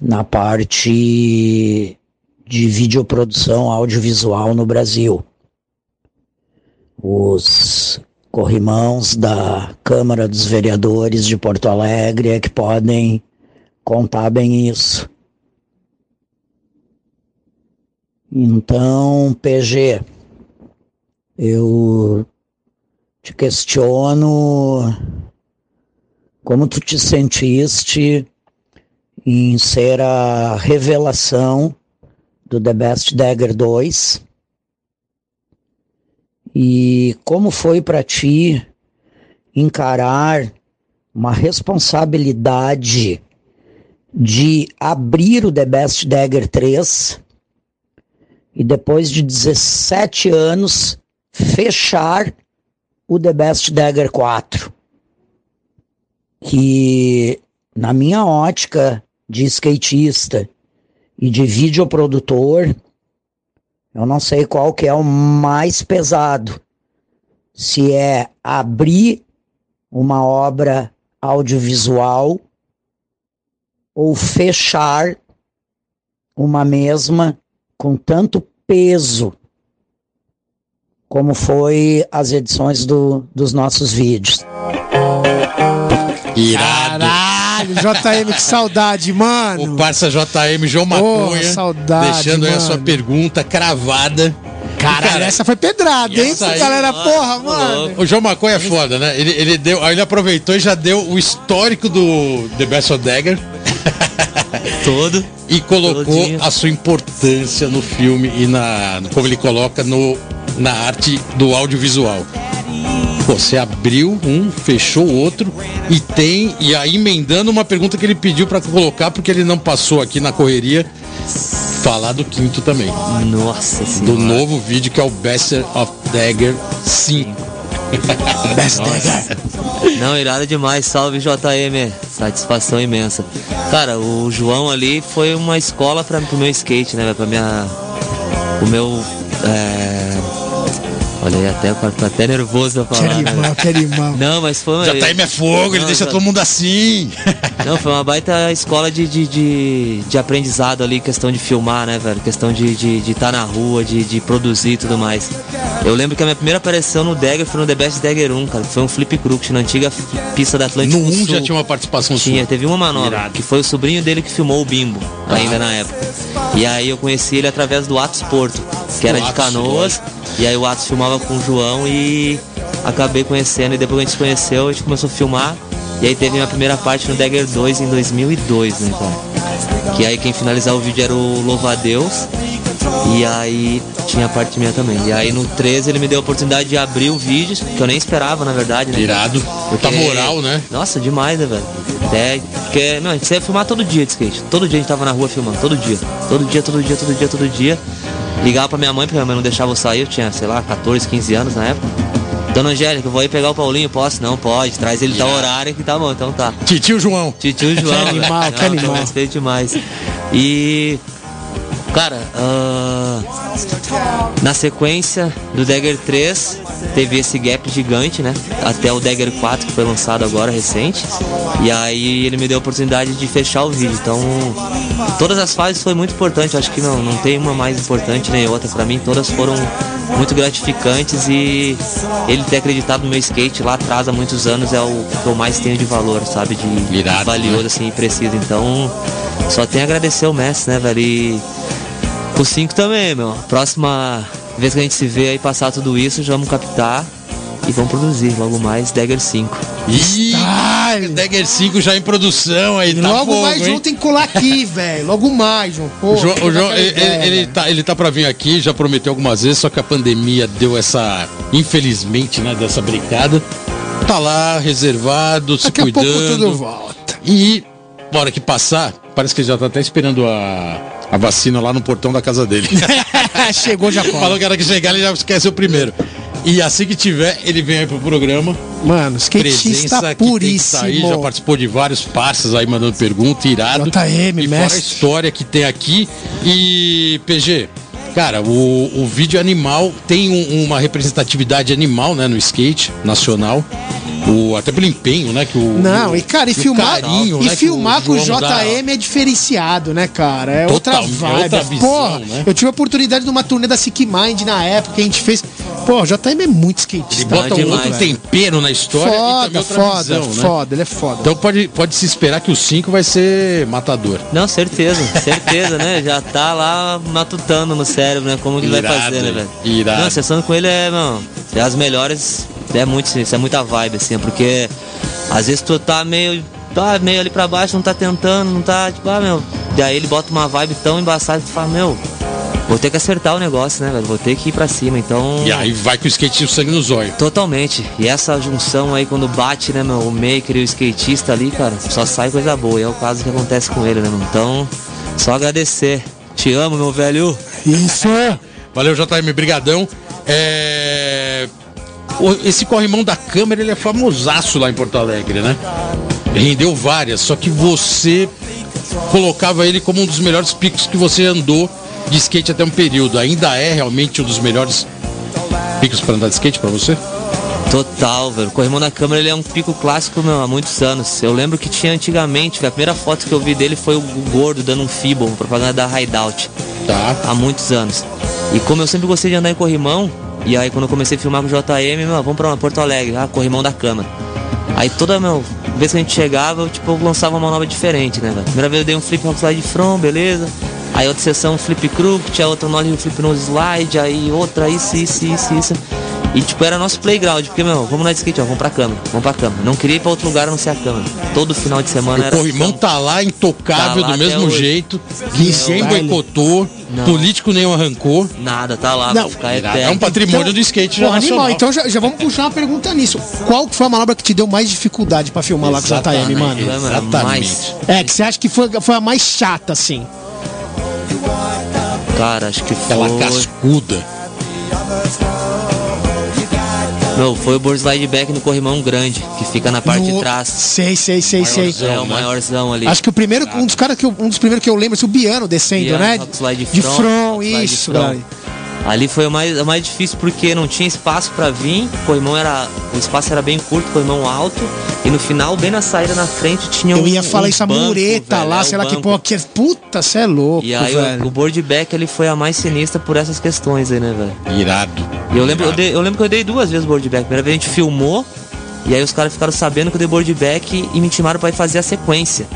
na parte de videoprodução audiovisual no Brasil. Os corrimãos da Câmara dos Vereadores de Porto Alegre é que podem contar bem isso. Então, PG, eu te questiono como tu te sentiste em ser a revelação do The Best Dagger 2 e como foi para ti encarar uma responsabilidade de abrir o The Best Dagger 3 e depois de 17 anos fechar o The Best Dagger 4. Que na minha ótica de skatista e de videoprodutor, eu não sei qual que é o mais pesado. Se é abrir uma obra audiovisual ou fechar uma mesma com tanto peso como foi as edições do, dos nossos vídeos. Irado. Caralho, JM, que saudade, mano. O parça JM João Maconha. saudade, deixando aí a mano. sua pergunta cravada. Caralho, Cara, essa foi pedrada, hein, essa aí, galera? mano, Porra, mano. O João Maconha é foda, né? Ele, ele, deu, aí ele aproveitou e já deu o histórico do The Best of Dagger *laughs* Todo. e colocou Todinho. a sua importância no filme e na como ele coloca no, na arte do audiovisual. Você abriu um, fechou o outro e tem e aí emendando uma pergunta que ele pediu pra colocar porque ele não passou aqui na correria falar do quinto também, Nossa do senhora. novo vídeo que é o Best of Dagger 5. *laughs* Best Dagger. Não, irado demais. Salve JM. Satisfação imensa. Cara, o João ali foi uma escola pra, pro meu skate, né? Pra minha. O meu. É... Olha aí, até, tô até nervoso pra falar. né? animal, que animal. Não, mas foi. JM é fogo, ele Não, deixa já- todo mundo assim. Não, foi uma baita escola de, de, de, de aprendizado ali, questão de filmar, né, velho? Questão de estar de, de tá na rua, de, de produzir e tudo mais. Eu lembro que a minha primeira aparição no Dagger foi no The Best Dagger 1, cara. Foi um flip crook na antiga pista da Atlântico No 1 Sul. já tinha uma participação Tinha, sua. teve uma manobra, que foi o sobrinho dele que filmou o Bimbo, ainda na época. E aí eu conheci ele através do Atos Porto, que era de Canoas. E aí o Atos filmava com o João e acabei conhecendo. E depois que a gente se conheceu, a gente começou a filmar. E aí teve minha primeira parte no Dagger 2 em 2002, né, cara? Que aí quem finalizava o vídeo era o Louva a Deus. E aí tinha a parte minha também. E aí no 13 ele me deu a oportunidade de abrir o vídeo, que eu nem esperava, na verdade, né? Irado. Tá moral, né? Nossa, demais, né, velho? Até, porque, meu, a gente ia filmar todo dia de skate. Todo dia a gente tava na rua filmando, todo dia. Todo dia, todo dia, todo dia, todo dia. Ligava pra minha mãe, porque minha mãe não deixava eu sair, eu tinha, sei lá, 14, 15 anos na época. Dona Angélica, eu vou aí pegar o Paulinho, posso? Não, pode, traz ele tal horário que tá bom, então tá. Titio João. Titio João. Que animal, velho. que Não, animal. Eu respeito demais. E. Cara, ah, na sequência do Dagger 3, teve esse gap gigante, né? Até o Dagger 4, que foi lançado agora, recente. E aí ele me deu a oportunidade de fechar o vídeo. Então, todas as fases foi muito importante. Acho que não, não tem uma mais importante nem outra. Pra mim, todas foram muito gratificantes e ele ter acreditado no meu skate lá atrás há muitos anos é o que eu mais tenho de valor, sabe? De Irado, valioso né? assim e preciso. Então, só tenho a agradecer o mestre, né, velho? E o 5 também, meu. Próxima vez que a gente se vê aí passar tudo isso, já vamos captar e vamos produzir logo mais Dagger 5. Ih, Ai, Dagger 5 já em produção aí, tá logo fogo, mais hein? João tem que colar aqui, *laughs* velho. Logo mais, João. Pô, O João, o João, ele, ideia, ele- tá, ele tá pra vir aqui, já prometeu algumas vezes, só que a pandemia deu essa, infelizmente, né, dessa brincada. Tá lá, reservado, se Daqui a pouco tudo cuidando. volta. E, na hora que passar, parece que ele já tá até esperando a, a vacina lá no portão da casa dele. *laughs* Chegou, já Falou que era que chegar, ele já esquece o primeiro. E assim que tiver, ele vem aí pro programa Mano, skatista presença que tem que puríssimo. tá aí, já participou de vários passos aí mandando pergunta, irado. JM, e fora a mestre. história que tem aqui. E PG, cara, o, o vídeo animal tem um- uma representatividade animal, né, no skate nacional. O, até pelo empenho, né, que o Não, e cara, e filmar, carinho, e né, filmar com o João dá- JM é diferenciado, né, cara? É outra Total, vibe. outra visão, Porra, né? eu tive a oportunidade de uma turnê da Sick Mind na época que a gente fez. Pô, o JM é muito Ele skatista. bota um demais, outro velho. tempero na história Foda, foda, visão, né? foda, ele é foda. Então pode, pode se esperar que o 5 vai ser matador. Não, certeza, certeza, né? Já tá lá matutando no cérebro, né? Como que vai Irado, fazer, né, velho? irado. Não, a sessão com ele é, mano, é as melhores. É muito, isso é muita vibe, assim, porque às vezes tu tá meio. Tá meio ali pra baixo, não tá tentando, não tá, tipo, ah, meu. Daí ele bota uma vibe tão embaçada que tu fala, meu, vou ter que acertar o negócio, né, velho? Vou ter que ir pra cima, então. E aí vai com o skate e o sangue no zóio. Totalmente. E essa junção aí, quando bate, né, meu, o maker e o skatista ali, cara, só sai coisa boa. E é o caso que acontece com ele, né, mano? Então, só agradecer. Te amo, meu velho. Isso! Valeu, JM, brigadão. É... Esse corrimão da câmera, ele é famosaço lá em Porto Alegre, né? Rendeu várias, só que você colocava ele como um dos melhores picos que você andou de skate até um período. Ainda é realmente um dos melhores picos para andar de skate para você? Total, velho. O Corrimão da Câmara ele é um pico clássico, meu, há muitos anos. Eu lembro que tinha antigamente, velho, a primeira foto que eu vi dele foi o gordo dando um Fibon, propaganda da Hideout, Tá. há muitos anos. E como eu sempre gostei de andar em corrimão, e aí quando eu comecei a filmar com o JM, meu, vamos pra Porto Alegre, ah, Corrimão da Câmara. Aí toda meu, vez que a gente chegava, eu tipo, eu lançava uma nova diferente, né, velho? Primeira vez eu dei um flip rock slide front, beleza? Aí outra sessão flip crook, tinha outra nollie flip nose slide, aí outra isso, isso, isso, isso. E tipo, era nosso playground, porque, meu, vamos na de skate, ó, vamos pra cama, vamos pra cama. Não queria ir pra outro lugar a não ser a cama. Todo final de semana O era. corrimão tá lá, intocável, Tá lá do mesmo hoje. jeito. Ninguém boicotou, Não. político nenhum arrancou. Nada, tá lá, Não, vai ficar É um eterno. patrimônio do skate já Pô, animal, nacional. então já, já vamos puxar uma pergunta nisso. Qual que foi a manobra que te deu mais dificuldade pra filmar lá com o JM, mano? Exatamente. É, que você acha que foi, foi a mais chata, assim. Cara, acho que foi. Aquela cascuda. Não, foi o board slide back no corrimão grande, que fica na parte No- de trás. Sei, sei, sei, sei. É o né? maiorzão ali. Acho que o primeiro, um dos caras que eu, um dos primeiros que eu lembro, é o Biano descendo, Biano, né? slide de front, front, rock slide isso, front. Ali foi o mais, o mais difícil porque não tinha espaço pra vir, o corrimão era. O espaço era bem curto, o corrimão alto. E no final, bem na saída na frente, tinha um. Eu ia falar um isso, a mureta velho, lá, é, sei lá que porra que é. Puta, cê é louco, E aí velho. o, o board back ele foi a mais sinistra por essas questões aí, né, velho? Irado. E eu lembro, eu, dei- eu lembro que eu dei duas vezes board back. Primeira vez a gente filmou, e aí os caras ficaram sabendo que eu dei board back e me intimaram pra ir fazer a sequência.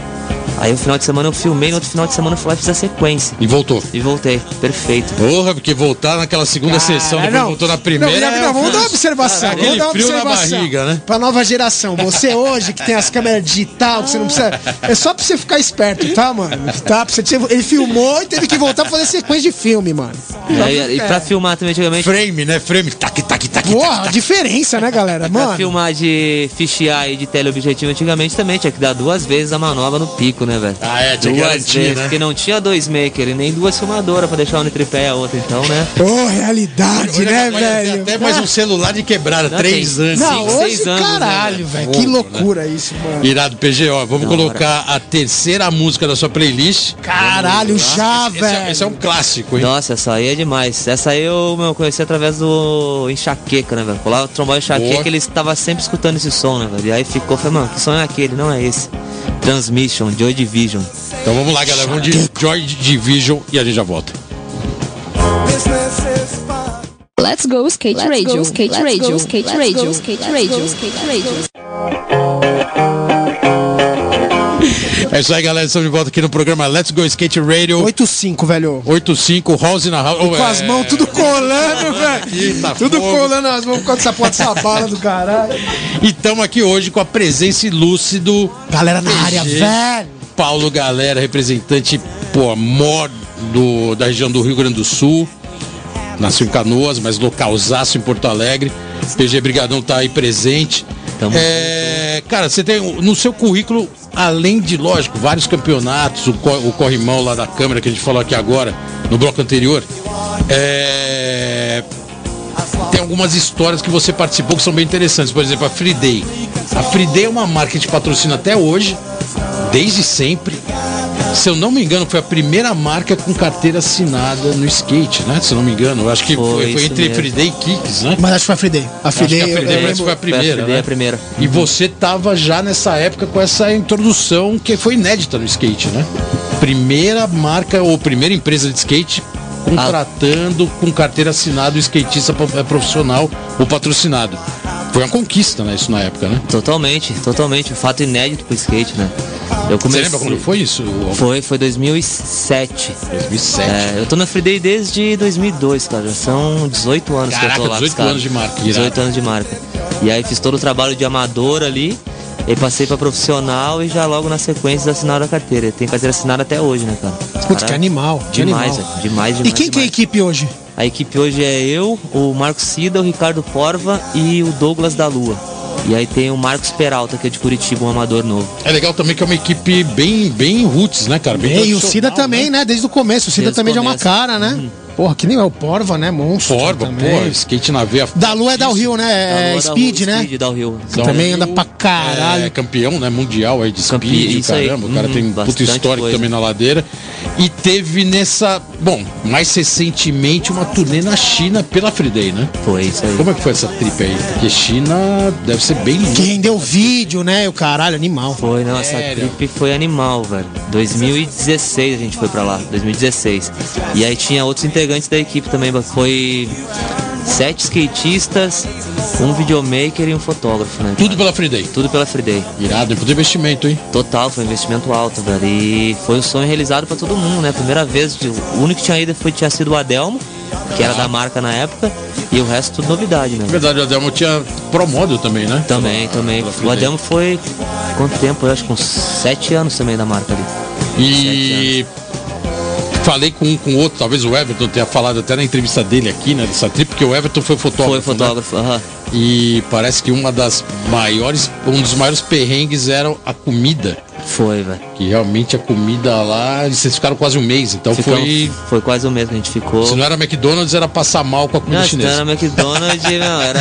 Aí no final de semana eu filmei, no outro final de semana eu fui lá e fiz a sequência. E voltou. E voltei, perfeito. Porra, porque voltar naquela segunda sessão, Cara, depois voltou na primeira. Não, não, é não, vamos dar uma observação. Aquele vamos dar uma frio na observação. barriga, né? Pra nova geração. Você hoje que tem as câmeras digital, que você não precisa. É só pra você ficar esperto, tá, mano? Tá? Pra você ter- Ele filmou e teve que voltar pra fazer sequência de filme, mano. E, aí, e pra filmar também antigamente. Frame, né? Frame. Tac, tac, tac, Porra, a tac. diferença, né, galera? *laughs* Pra Mano. filmar de fisheye e de teleobjetivo antigamente também tinha que dar duas vezes a manobra no pico, né, velho? Ah, é, tinha que duas vezes, né? porque não tinha dois maker e nem duas filmadoras pra deixar uma no tripé e a outra, então, né? Ô, realidade, Hoje é né, velho? Até mais um celular de quebrada, Não, três tem- anos. Não, cinco, hoje, seis anos, né, caralho, velho? Que né? loucura isso, mano. Irado, PG, ó, vamos Da colocar a terceira música da sua playlist. Caralho, já, Esse é, velho. esse é um clássico, hein? Nossa, essa aí é demais. Essa aí eu meu, conheci através do Enxaqueca, né, velho? Colava o trombone Enxaqueca, Boa. ele estava sempre escutando esse som, né, velho? E aí ficou, falei, mano, que som é aquele? Não é esse. Transmission, Joy Division. Então vamos lá, galera. Vamos de Joy Division e a gente já volta. Let's go skate radio, skate radio, skate radio, skate radio, skate radio. É isso aí, galera. Estamos de volta aqui no programa Let's Go Skate Radio 8-5, velho. 85, House na House. Com as mãos tudo colando, *laughs* velho. Eita, Tudo fogo. colando as mãos por causa dessa porra dessa bala do caralho. E estamos aqui hoje com a presença ilustre do Galera na área, velho. Paulo Galera, representante, pô, mor do, da região do Rio Grande do Sul. Nasceu em Canoas, mas localzaço em Porto Alegre. PG Brigadão tá aí presente. Tamo É, cara, você tem no seu currículo, além de, lógico, vários campeonatos, o, o corrimão lá da Câmara que a gente falou aqui agora, no bloco anterior. É, tem algumas histórias que você participou que são bem interessantes. Por exemplo, a Free Day. A Free Day é uma marca que te patrocina até hoje, desde sempre. Se eu não me engano, foi a primeira marca com carteira assinada no skate, né? Se eu não me engano. Eu acho que Foi, foi, foi entre mesmo. Free Day e Kicks, né? Mas acho que foi a Free Day. A Free Acho que a Free eu Day parece que lembro- foi a primeira, Foi a né? a primeira. E você tava já nessa época com essa introdução que foi inédita no skate, né? Primeira marca ou primeira empresa de skate contratando com carteira assinada o skatista pro- é, profissional ou patrocinado. Foi uma conquista, né? Isso na época, né? Totalmente, totalmente. Um fato inédito pro skate, né? Eu Você comecei... lembra quando foi isso? Foi, foi 2007. 2007. É, eu tô na Free Day desde 2002, cara. Já são 18 anos que Caraca, eu tô lá. com os 18 caras. anos de marca, 18 irado. anos de marca. E aí fiz todo o trabalho de amador ali. E passei pra profissional e já logo na sequência assinaram a carteira. Tem carteira assinada até hoje, né, cara? Putz, que animal. Que Demais, animal. velho. Demais, E demais. quem que é a demais. equipe hoje? A equipe hoje é eu, o Marcos Cida, o Ricardo Porva e o Douglas da Lua. E aí tem o Marcos Peralta, que é de Curitiba, um amador novo. É legal também que é uma equipe bem, bem roots, né, cara? Bem É, e o Cida também, né? Desde o começo. O Cida Desde também já é uma cara, né? Porra, que nem é o Porva, né? Monstro. Também. pô, skate na veia. Da Lua é downhill, Da né? É da speed, Lua, né? Speed, downhill. Então, também anda pra caralho. É campeão, né? Mundial aí de Campe- speed, isso aí. caramba. O cara tem puta bastante histórico coisa. também na ladeira. E teve nessa. Bom, mais recentemente, uma turnê na China pela Free Day, né? Foi isso aí. Como é que foi essa trip aí? Porque China deve ser bem Que linda. rendeu vídeo, né? O caralho, animal. Foi, não, essa Sério? trip foi animal, velho. 2016 a gente foi pra lá, 2016. E aí tinha outros integrantes da equipe também, foi sete skatistas, um videomaker e um fotógrafo, né? Tudo pela Free Day. Tudo pela Free Day. Irado, é puto investimento, hein? Total, foi um investimento alto, velho. E foi um sonho realizado pra todo mundo, né? Primeira vez, o único que tinha ido foi, tinha sido o Adelmo, que era da marca na época, e o resto tudo novidade, né? Na verdade, o Adelmo tinha Pro Model também, né? Também, Pela- também. pela O. Adelmo foi quanto tempo? Eu acho que uns sete anos também da marca ali. E falei com um com outro, talvez o Everton tenha falado até na entrevista dele aqui, né? Dessa trip, porque o Everton foi fotógrafo. Foi né? fotógrafo, aham. E parece que uma das maiores, um dos maiores perrengues era a comida. Foi, velho. Que realmente a comida lá, vocês ficaram quase um mês, então Ficamos- foi. Foi quase o mesmo que a gente ficou. Se não era McDonald's, era passar mal com a comida Não, se não chinesa. era McDonald's, *laughs* não, era.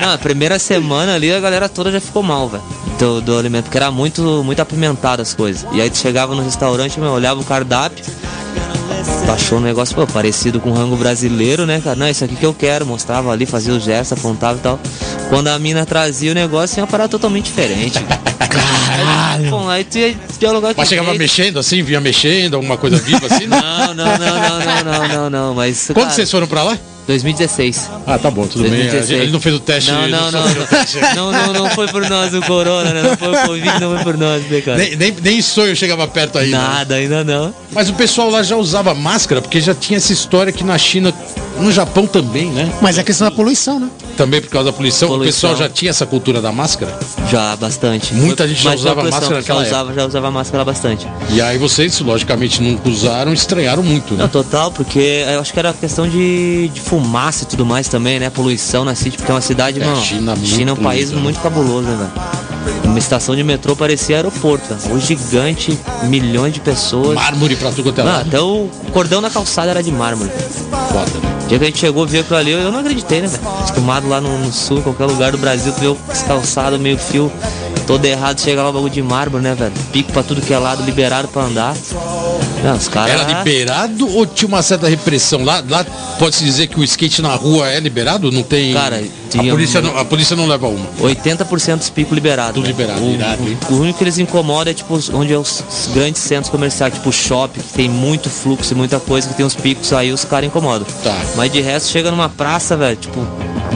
Não, a primeira semana ali a galera toda já ficou mal, velho. Do, do alimento, porque era muito, muito apimentado as coisas. E aí tu chegava no restaurante, meu, olhava o cardápio, achou um negócio, pô, parecido com rango brasileiro, né, cara? Não, isso aqui que eu quero, mostrava ali, fazia o gesto, apontava e tal. Quando a mina trazia o negócio, ia uma parada totalmente diferente. *laughs* Caralho! Bom, aí tu ia dialogar com Mas chegava mexendo assim, vinha mexendo, alguma coisa viva assim? Não. Não, não, não, não, não, não, não, não, mas. Quando cara, vocês foram pra lá? 2016. Ah, tá bom, tudo bem. 2016. Ele não fez o teste. Não, não, não. *laughs* Não, não, não foi por nós o corona, né? Não foi o Covid, não foi por nós, né, cara? Nem, nem, nem sonho chegava perto aí. né? Nada, ainda não. Mas o pessoal lá já usava máscara, porque já tinha essa história que na China, no Japão também, né? Mas é questão da poluição, né? Também por causa da poluição, o Poluição. pessoal já tinha essa cultura da máscara. Já, bastante. Muita gente já mas usava máscara naquela já usava, já usava máscara bastante. E aí vocês, logicamente, nunca usaram, estranharam muito, né? Não, total, porque eu acho que era questão de, de fumaça e tudo mais também, né? Poluição na City, porque é uma cidade, É, mano. China muito China é um país né? muito cabuloso, né, velho? Uma estação de metrô parecia aeroporto, velho. O gigante, milhões de pessoas. Mármore pra tudo quanto é lado. até o cordão da calçada era de mármore. Foda, né? O dia que a gente chegou, viu aquilo ali, eu não acreditei, né, velho? Acostumado lá no, no sul, qualquer lugar do Brasil, tu vê o calçado, meio fio, todo errado, chega lá o bagulho de mármore, né, velho? Pico pra tudo que é lado, liberado pra andar. Não, os caras. Era liberado ou tinha uma certa repressão? Lá, lá pode-se dizer que o skate na rua é liberado? Não tem. Cara, a, tinha polícia um- não, a polícia não leva uma. 80% dos picos liberados. Tudo né? liberado, o, irado, o, o único que eles incomodam é tipo onde é os, grandes centros comerciais, tipo shopping, que tem muito fluxo e muita coisa, que tem uns picos, aí os caras incomodam. Tá. Mas de resto chega numa praça, velho, tipo,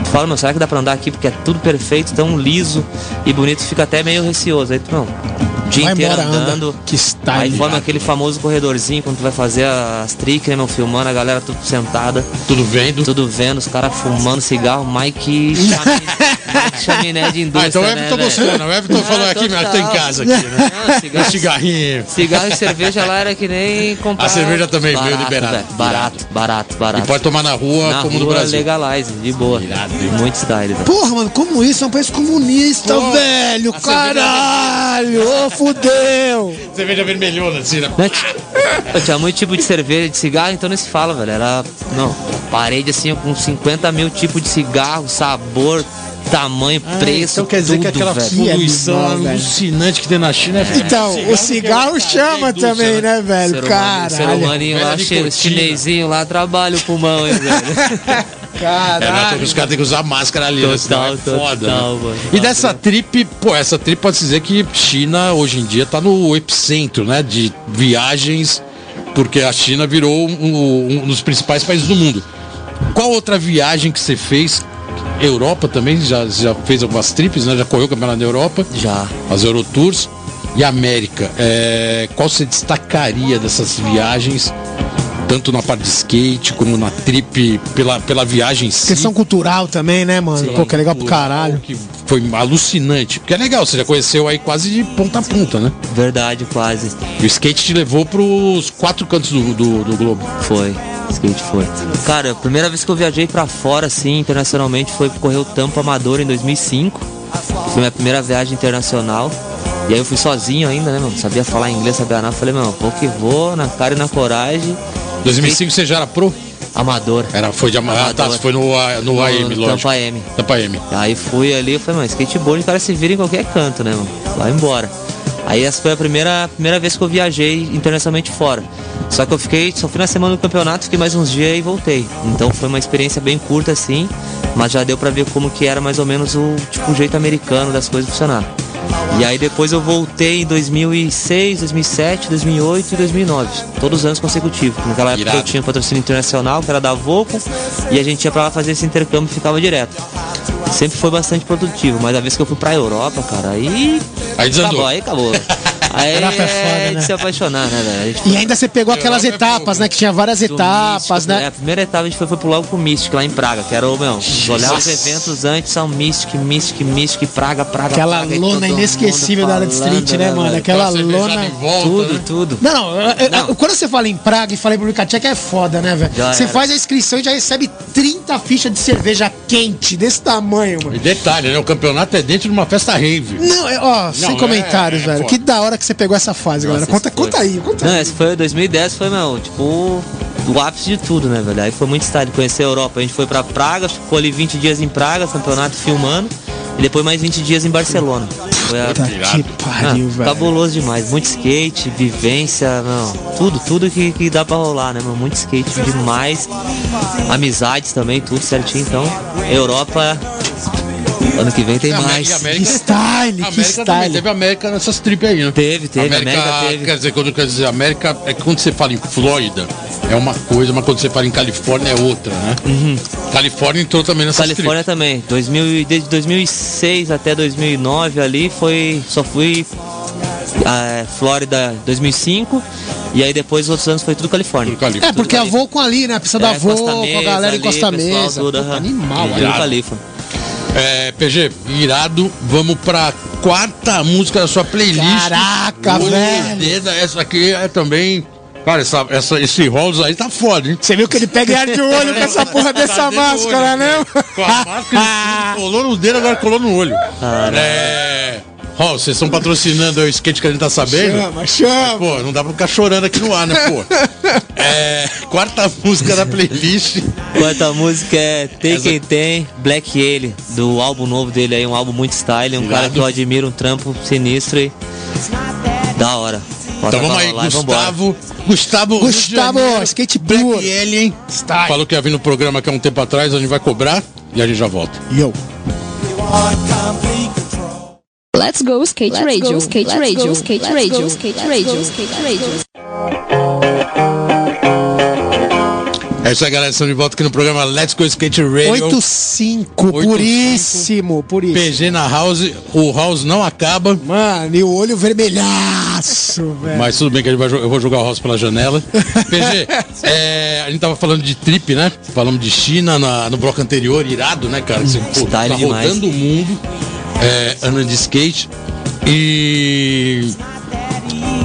fala, meu, será que dá pra andar aqui? Porque é tudo perfeito, tão liso e bonito, fica até meio receoso. Aí tu não. O dia Vai inteiro embora, anda. andando. Que style. Aí forma aquele famoso corredorzinho quando tu vai fazer as tricks, né, meu, filmando, a galera tudo sentada, Tudo vendo. tudo vendo, os caras fumando cigarro, Mike *laughs* chaminé, de indústria, Ah, então o né, Everton né? O Everton falou aqui, mas tô em casa aqui, né? Não, Um cigarro, cigarrinho. cigarro e cerveja lá era que nem comprar. A cerveja também veio barato, liberada. velho, Barato, barato, E barato. pode tomar na rua Na como no rua, Brasil. legalize, de boa. Irado, hein? Muito style, velho. Porra, mano, como isso? É um país comunista, Pô, velho. Caralho! Ô, fudeu! *laughs* Cerveja vermelhona, assim, né? Né, tinha muito tipo de cerveja, de cigarro, então nem se fala, velho. Era, não, parede assim com 50 mil tipos de cigarro, sabor, tamanho, Ah, preço, então quer dizer tudo, que aquela velho. poluição animal, alucinante que tem na China é Então, o cigarro chama também, né, Ser velho? humano, ser Caralho. humaninho lá, chinesinho lá, trabalha o pulmão, hein, velho. *laughs* É, Caralho. os caras têm que usar máscara ali, né? Senão Total, é foda. total, né? E dessa trip, pô, essa trip pode dizer que China hoje em dia tá no epicentro, né? De viagens, porque a China virou um, um dos principais países do mundo. Qual outra viagem que você fez? Europa também, já, já fez algumas trips, né? Já correu o campeonato da Europa, Já. as Eurotours. E América, é, qual você destacaria dessas viagens? Tanto na parte de skate como na trip, pela, pela viagem em si. Questão cultural também, né, mano? Pô, que é legal pro caralho. Que foi alucinante. Porque é legal, você já conheceu aí quase de ponta a ponta, né? Verdade, quase. E o skate te levou pros quatro cantos do, do, do globo. Foi. Skate foi. Cara, a primeira vez que eu viajei pra fora, assim, internacionalmente, foi correr o Tampo Amador em 2005. Foi minha primeira viagem internacional. E aí eu fui sozinho ainda, né, mano? Sabia falar inglês, sabia nada. Falei, mano, vou que vou, na cara e na coragem. 2005 você já era pro? Amador. Era, foi de amarrar, ah, tá, Amador. você foi no, A- no, AM, no lógico. Tampa AM. Tampa AM. Aí fui ali, eu falei, mano, skateboard o cara se vira em qualquer canto, né, mano? Vai embora. Aí essa foi a primeira, primeira vez que eu viajei internacionalmente fora. Só que eu fiquei, só fui na semana do campeonato, fiquei mais uns dias e voltei. Então foi uma experiência bem curta assim, mas já deu pra ver como que era mais ou menos o tipo o jeito americano das coisas funcionar. E aí depois eu voltei em 2006, 2007, 2008 e 2009, todos os anos consecutivos. Naquela época Irado. eu tinha patrocínio internacional, que era da Volco, e a gente ia pra lá fazer esse intercâmbio e ficava direto. Sempre foi bastante produtivo, mas a vez que eu fui pra Europa, cara, aí. Aí desandou. Acabou, aí acabou. *laughs* Aí Europa é foda, né? de se apaixonar, né, velho? E ainda você pegou aquelas Europa é etapas, né? Que tinha várias do etapas, Mystic, né? É, a primeira etapa a gente foi, foi pro logo pro Mystic lá em Praga, que era o, meu, olhar os eventos antes são Mystic, Mystic, Mystic, Praga, Praga, Aquela Praga, lona inesquecível da área de falando, street, né, mano? velho? Aquela lona. volta, Tudo, né? tudo. Não, não, eu- eu- Não. quando você fala em Praga e fala em República Tcheca é foda, né, velho? Você era. faz a inscrição e já recebe 30 fichas de cerveja quente, desse tamanho, mano. E detalhe, né? O campeonato é dentro de uma festa rave. Não, é, ó, sem é- comentários, é velho. Que da hora que você pegou essa fase, galera. Nossa, Conta, esse foi. conta aí, conta Não, aí. esse foi 2010, foi, meu, tipo, o ápice de tudo, né, velho? Aí foi muito style conhecer a Europa. A gente foi pra Praga, ficou ali 20 dias em Praga, campeonato filmando, e depois mais 20 dias em Barcelona. Foi a. Puta que pariu, Ah, velho. cabuloso demais. Muito skate, vivência, não. Tudo, tudo que, que dá pra rolar, né, mano? Muito skate demais. Amizades também, tudo certinho. Então, Europa. Ano que vem tem a mais. América- Que América, style, a que América também. style. Teve América nessas tripes aí, né? Teve, teve, América teve. Quer dizer, quando quer dizer América, é que quando você fala em Flórida, é uma coisa, mas quando você fala em Califórnia é outra, né? Califórnia entrou também nessas Uhum. Califórnia também. 2000, e- desde 2006 até 2009 ali foi só fui a Flórida 2005 e aí depois os outros anos foi tudo Califórnia. Tudo Califórnia. É, porque a ali. Volcom ali, né? A pista da É, Volcom, Costa com a galera em ali, Costa pessoal, Mesa. tudo, animal, Tudo. Califa. É, PG, irado. Vamos pra quarta música da sua playlist. Caraca, Olho velho. Essa aqui é também. Cara, essa, essa, esse Rolls aí tá foda, hein? Você viu que ele pega e arde o olho com essa *laughs* porra dessa Tá dentro do máscara, olho, né? cara. Com a máscara, ele *laughs* colou no dedo, agora colou no olho. É. Ó, vocês estão patrocinando o skate que a gente tá sabendo? Chama, chama. Pô, não dá pra ficar chorando aqui no ar, né, pô? *laughs* É. Quarta música da playlist. Quarta música é Tem Essa- Quem Tem, Black Ele, do álbum novo dele aí, um álbum muito style, um cara que eu admiro, um trampo sinistro e da hora. Bota Então vamos aí, e vambora. Gustavo. Gustavo. Gustavo, Janeiro, skate Black. Alien. Style. Falou que ia vir no programa aqui há um tempo atrás, a gente vai cobrar e a gente já volta. Yo. Let's go skate radio, skate radio, skate radio, skate radio, skate radio. É isso aí, galera. Estamos de volta aqui no programa Let's Go Skate Radio. 8-5, 8-5. puríssimo, puríssimo. PG na House. O House não acaba. Mano, e o olho vermelhaço, velho. Mas tudo bem que a gente vai, eu vou jogar o House pela janela. *laughs* PG, é, a gente tava falando de trip, né? Falamos de China na- no bloco anterior, irado, né, cara? Você pô, tá demais. rodando o mundo, é, andando de skate. E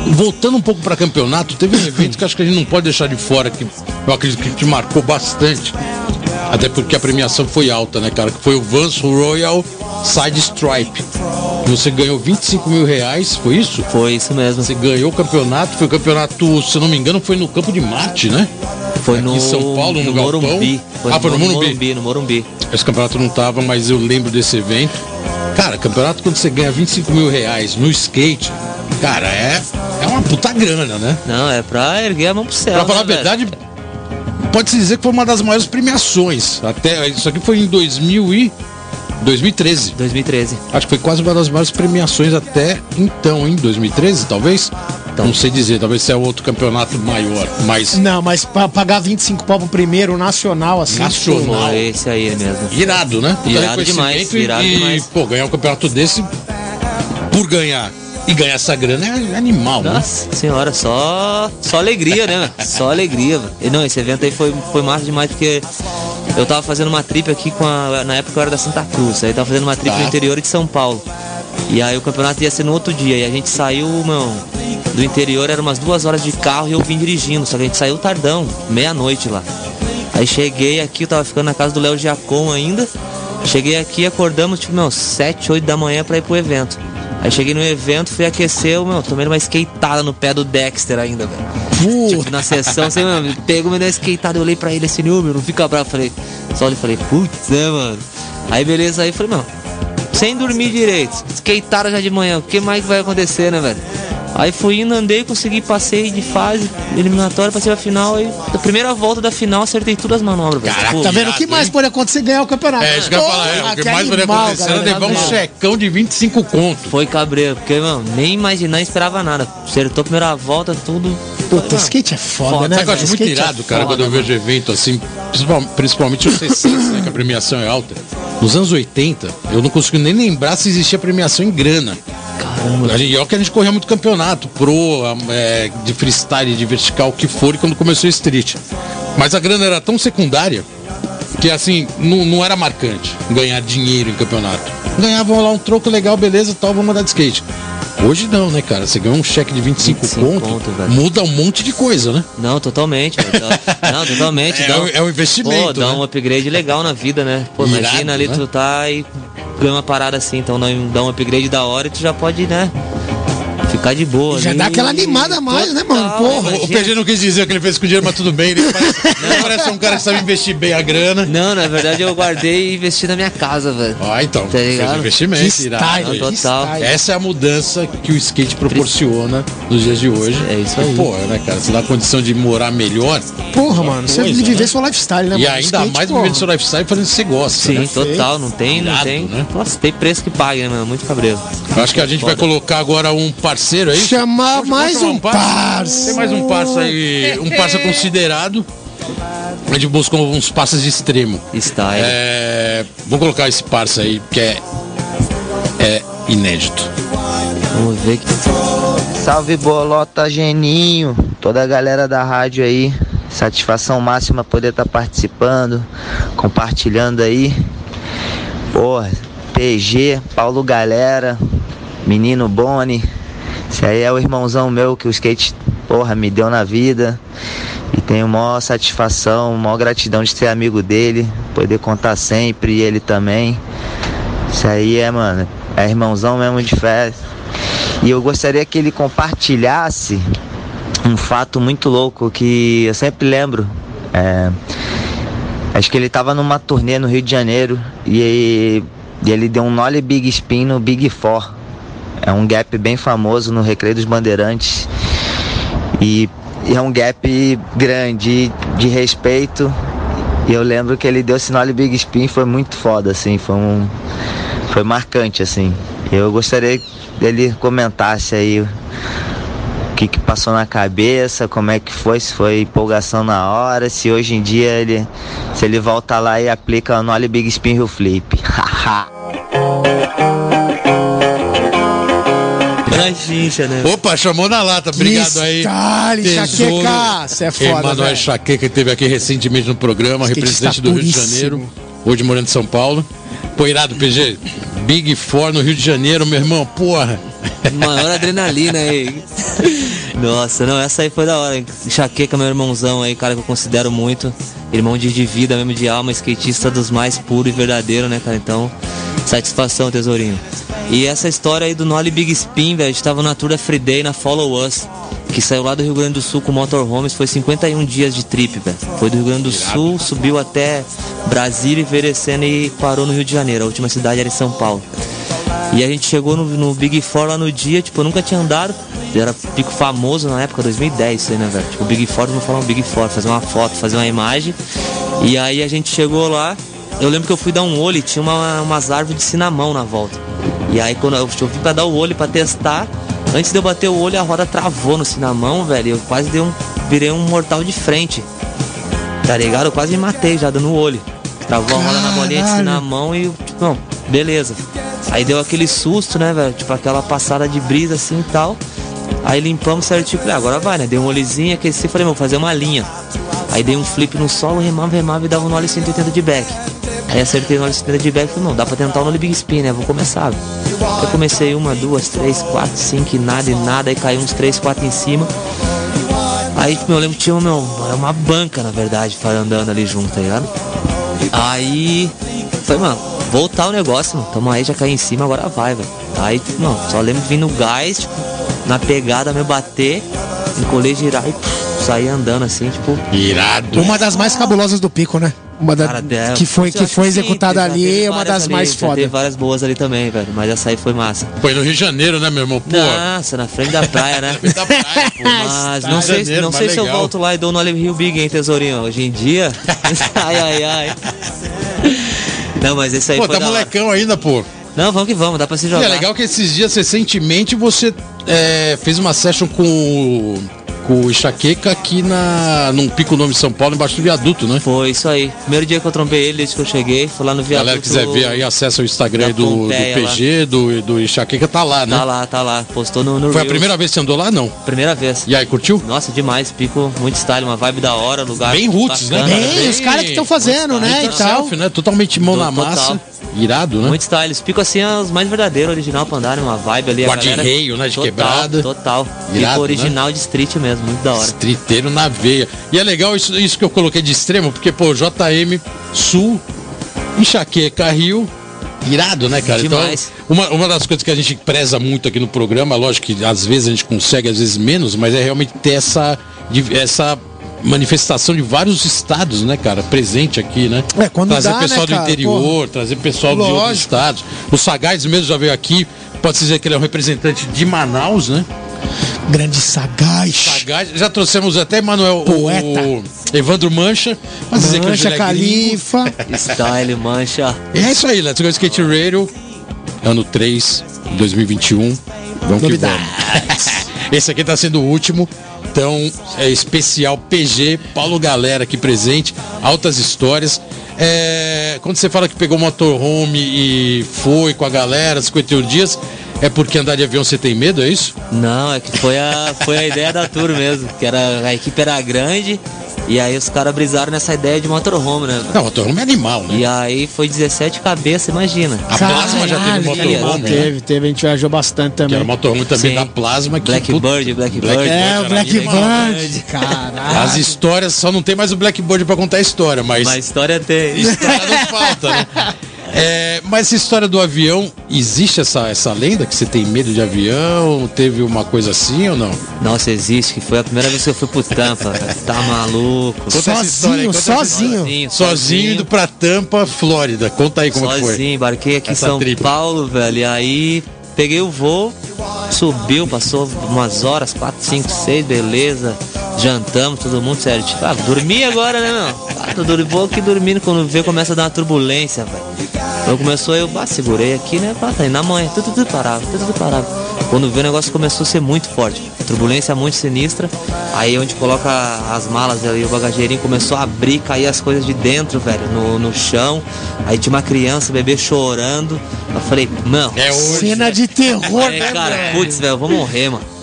voltando um pouco para campeonato, teve um evento que acho que a gente não pode deixar de fora, que eu acredito que te marcou bastante. Até porque a premiação foi alta, né, cara? Que foi o Vance Royal Side Stripe. Você ganhou 25 mil reais, foi isso? Foi isso mesmo. Você ganhou o campeonato, foi o campeonato, se não me engano, foi no Campo de Marte, né? Foi Aqui no em São Paulo, no, no Galpão. Morumbi. ah, foi no Morumbi. Morumbi, no Morumbi. Esse campeonato não tava, mas eu lembro desse evento. Cara, campeonato quando você ganha 25 mil reais no skate, cara, é, é uma puta grana, né? Não, é pra erguer a mão pro céu. Pra falar a né, velho? verdade, pode-se dizer que foi uma das maiores premiações. Até, isso aqui foi em 2000 e 2013. 2013. Acho que foi quase uma das maiores premiações até então, em 2013, talvez. Não sei dizer, talvez seja outro campeonato maior, mas Não, mas pra pagar 25 pau pro primeiro nacional, assim. Nacional. Foi esse aí mesmo. irado, né? Puta Irado demais, e, irado e, demais. pô, ganhar um campeonato desse por ganhar e ganhar essa grana é animal, né? Nossa senhora, só, só alegria, né? *laughs* Só alegria. E não, esse evento aí foi, foi massa demais porque eu tava fazendo uma trip aqui com a. Na época eu era da Santa Cruz, aí tava fazendo uma trip Tá. no interior de São Paulo. E aí o campeonato ia ser no outro dia. E a gente saiu, meu, do interior, era umas duas horas de carro e eu vim dirigindo. Só que a gente saiu tardão, meia-noite lá. Aí cheguei aqui, eu tava ficando na casa do Léo Giacom ainda. Cheguei aqui, acordamos, tipo, meu, 7, 8 da manhã pra ir pro evento. Aí cheguei no evento, fui aquecer, eu, meu, tomei uma skateada no pé do Dexter ainda, velho. Tipo, na sessão, você, mano, pegou, me deu uma skateada, eu olhei pra ele assim, meu, não fica bravo. Falei, só olhei falei, putz, né, mano? Aí beleza, aí falei, mano, sem dormir direito, skateada já de manhã, o que mais vai acontecer, né, velho? Aí fui indo, andei, consegui, passei de fase eliminatória, passei a final, aí na primeira volta da final acertei todas as manobras, velho. Caraca, Pô, Tá vendo? O que mais pode acontecer é ganhar o campeonato? É, isso que eu ia falar, é, o que que mais poderia animal, acontecer era galera. levar um checão de 25 conto. Foi cabreiro, porque, mano, nem imaginar, esperava nada. Acertou a primeira volta, tudo. Puta, skate é foda, Foda, né? Sabe eu acho muito é irado, cara, foda, quando eu vejo evento assim, principal- principalmente os 60, né, que a premiação é alta. Nos anos 80, eu não consigo nem lembrar se existia premiação em grana. Caramba. A gente, e olha que a gente corria muito campeonato, pro, é, de freestyle, de vertical, o que for, e quando começou o street. Mas a grana era tão secundária que assim, não, não era marcante ganhar dinheiro em campeonato. Ganhavam lá um troco legal, beleza, tal, vamos andar de skate. Hoje não, né, cara? Você ganhou um cheque de 25, 25 conto, conto, velho. muda um monte de coisa, né? Não, totalmente. *laughs* Não, totalmente. É dá um- é um investimento, Pô, dá né? um upgrade legal na vida, né? Pô, Irado, imagina ali né? tu tá e ganha uma parada assim, então dá um- dá um upgrade da hora e tu já pode, né? Ficar de boa. Já ali. dá aquela animada a mais, né, mano? Total, Porra. O, o imagina. PG não quis dizer o que ele fez com o dinheiro, mas tudo bem. Ele *laughs* parece, ele parece um cara que sabe investir bem a grana. Não, na verdade eu guardei e investi na minha casa, velho. Ah, então, Tá fez ligado? um investimento. Que style, Não, total. style. Essa é a mudança que o skate proporciona nos dias de hoje. É isso aí. E, Pô, né, cara? Você dá a condição de morar melhor. Porra, mano, você Coisa, viver né? seu lifestyle, né, e mano? ainda Skate, mais porra. vivendo seu lifestyle fazendo o que você gosta. Sim, né? total, não tem, não tem. né? Nossa, tem preço que paga, né, mano? Muito cabreiro. Eu acho que a gente vai colocar agora um parceiro aí. Chamar mais chamar um parça. Tem mais um parça aí, um parça considerado. A gente buscou uns parças de extremo. Style. É, vou colocar esse parça aí, que é, é inédito. Vamos ver que. Salve Bolota Geninho, toda a galera da rádio aí. Satisfação máxima poder estar participando, compartilhando aí. Porra, PG, Paulo Galera, Menino Boni. Esse aí é o irmãozão meu que o skate, porra, me deu na vida. E tenho maior satisfação, maior gratidão de ser amigo dele, poder contar sempre, e ele também. Isso aí é, mano, é irmãozão mesmo de fé. E eu gostaria que ele compartilhasse um fato muito louco que eu sempre lembro. É, acho que ele estava numa turnê no Rio de Janeiro e, e ele deu um nollie big spin no Big Four. É um gap bem famoso no Recreio dos Bandeirantes. E, é um gap grande de respeito. E eu lembro que ele deu esse nollie big spin foi muito foda, assim, foi um foi marcante assim. Eu gostaria que ele comentasse aí o que, que passou na cabeça, como é que foi, se foi empolgação na hora, se hoje em dia ele se ele volta lá e aplica o Nolly Big Spin Hill Flip. *laughs* Haha. Na chincha, né? Opa, chamou na lata, obrigado aí. Style, Chaqueca, você é foda, Emanuel velho. Chaqueca, que esteve aqui recentemente no programa, representante está do Rio de puríssimo. Janeiro, hoje morando em São Paulo. Pô, irado, PG. Big Four no Rio de Janeiro, meu irmão, porra. Maior adrenalina aí. Nossa, não, essa aí foi da hora. Chaqueca, meu irmãozão aí, cara que eu considero muito. Irmão de, de vida mesmo, de alma, skatista dos mais puros e verdadeiros, né, cara? Então, Satisfação, tesourinho. E essa história aí do Nolly Big Spin, velho, a gente tava na Tour da Free Day, na Follow Us, que saiu lá do Rio Grande do Sul com motorhomes, foi 51 dias de trip, velho. Foi do Rio Grande do Sul, subiu até Brasília, Verecendo e parou no Rio de Janeiro. A última cidade era em São Paulo. E a gente chegou no, no Big Four lá no dia, tipo, eu nunca tinha andado. Era pico famoso na época, 2010, isso aí, né, velho? Tipo, Big Four, não falar um Big Four, fazer uma foto, fazer uma imagem. E aí a gente chegou lá, eu lembro que eu fui dar um olho e tinha uma, umas árvores de cinamão na volta. E aí quando eu, eu vim pra dar o olho pra testar, antes de eu bater o olho, a roda travou no cinamão, velho. Eu quase dei um. virei um mortal de frente. Tá ligado? Eu quase me matei já dando o olho. Travou a roda na bolinha de cinamão e, tipo, não, beleza. Aí deu aquele susto, né, velho? Tipo aquela passada de brisa assim e tal. Aí limpamos certinho, falei, ah, agora vai, né? Dei um olhozinho, aqueci, falei, vou fazer uma linha. Aí dei um flip no solo, remava, remava e dava um nole 180 de back. Aí acertei no nole 180 de back, falei, não, dá pra tentar o nole big spin, né? Vou começar. Eu comecei uma, duas, três, quatro, cinco e nada e nada, aí caiu uns três, quatro em cima. Aí, tipo, eu lembro que tinha meu, uma banca, na verdade, andando ali junto, tá ligado? Aí, falei, mano, voltar o negócio, mano. Tamo aí, já caí em cima, agora vai, velho. Aí, tipo, mano, só lembro vindo no gás, tipo, na pegada, me bater, encolher, girar e sair andando assim, tipo. Irado. Uma das mais cabulosas do pico, né? Uma da, Cara, é, que foi, que eu foi sim, executada já ali, é uma das ali, mais já foda. Teve várias boas ali também, velho. Mas essa aí foi massa. Foi no Rio de Janeiro, né, meu irmão? Pô. Nossa, na frente da praia, né? *laughs* Da praia, pô. Mas Tá não sei, Janeiro, não mas sei se eu legal. volto lá e dou no Olive Rio Big, hein, tesourinho? Hoje em dia. *laughs* ai, ai, ai. Não, mas esse aí Pô, foi tá da hora. molecão ainda, pô. Não, vamos que vamos, dá pra se E jogar. é legal que esses dias, recentemente, você é, fez uma session com, o- com o Enxaqueca aqui na, num pico nome de São Paulo, embaixo do viaduto, né? Foi isso aí. Primeiro dia que eu trombei ele, desde que eu cheguei, foi lá no a viaduto. galera quiser ver aí, acessa o Instagram do, do PG, do, do Enxaqueca, tá lá, né? Tá lá, tá lá. Postou no, no Foi a Reels. primeira vez que você andou lá, não? Primeira vez. E aí, curtiu? Nossa, demais. Pico muito style, uma vibe da hora, lugar. Bem roots, né, bacana. cara? Bem, Bem- os caras que estão fazendo, né? E tal. né? Totalmente mão na Total. Irado, né? Muito style. Os picos assim é os mais verdadeiros, original pra andar, uma vibe ali. Guarda-reio, né, de total, quebrada. Total. Irado, Pico original de street mesmo, muito da hora. Estriteiro na veia. E é legal isso, isso que eu coloquei de extremo, porque, pô, JM Sul, Enxaqueca Rio. Irado, né, cara? Demais. Então, uma, uma das coisas que a gente preza muito aqui no programa, lógico que às vezes a gente consegue, às vezes menos, mas é realmente ter essa, essa manifestação de vários estados, né, cara? Presente aqui, né? É, quando trazer dá, pessoal né, do cara? interior, trazer pessoal de outros Lógico. estados. O Sagaz mesmo já veio aqui. Pode dizer que ele é um representante de Manaus, né? Grande sagaz. Sagaz. Já trouxemos até Manuel, o, Poeta. o Evandro Mancha. Pode dizer que Mancha ele é. Califa. Style, mancha. É isso aí, Let's Go Skate Radio, ano 3, 2021. Vamos que Novidades. vamos. *laughs* Esse aqui tá sendo o último. Então, é especial PG, Paulo Galera aqui presente, altas histórias. É, quando você fala que pegou motorhome e foi com a galera, 51 dias, é porque andar de avião você tem medo, é isso? Não, é que foi a, foi a ideia da tour mesmo. Que era, a equipe era grande. E aí os caras brisaram nessa ideia de motorhome, né? Não, motorhome é animal, né? E aí foi 17 cabeças, imagina. A Plasma já teve Caralho, motorhome, né? Teve, teve, a gente viajou bastante Que era também. o motorhome também Sim. da Plasma. Que, Blackbird, Blackbird. Blackbird É, era o Blackbird. Caralho. As histórias, só não tem mais o Blackbird pra contar a história, mas, Mas história tem. *laughs* história não falta, né? *laughs* É, mas essa história do avião, existe essa, essa lenda que você tem medo de avião? Teve uma coisa assim ou não? Nossa, existe, que foi a primeira vez que eu fui pro Tampa. Tá maluco. Conta essa história aí, Sozinho, sozinho. Sozinho, Sozinho indo pra Tampa, Flórida. Conta aí como é que foi. Sozinho, embarquei aqui Essa em São tripa. Paulo, velho. E aí peguei o voo, subiu, passou umas horas, quatro, cinco, seis, beleza. Jantamos, todo mundo certo. Ah, dormi agora, né, meu? Ah, tô dormindo, vou aqui dormindo. Quando vê, começa a dar uma turbulência, velho. Então começou, eu ah, segurei aqui, né? Pá, tá aí na manhã, tudo, tudo parava, tudo, tudo parava. Quando vê, o negócio começou a ser muito forte. Turbulência muito sinistra. Aí onde coloca as malas ali, o bagageirinho começou a abrir, cair as coisas de dentro, velho, no, no chão. Aí tinha uma criança, bebê chorando. Eu falei, mano, É hoje. Cena de terror, aí, né, cara, velho? putz, velho, eu vou morrer, mano.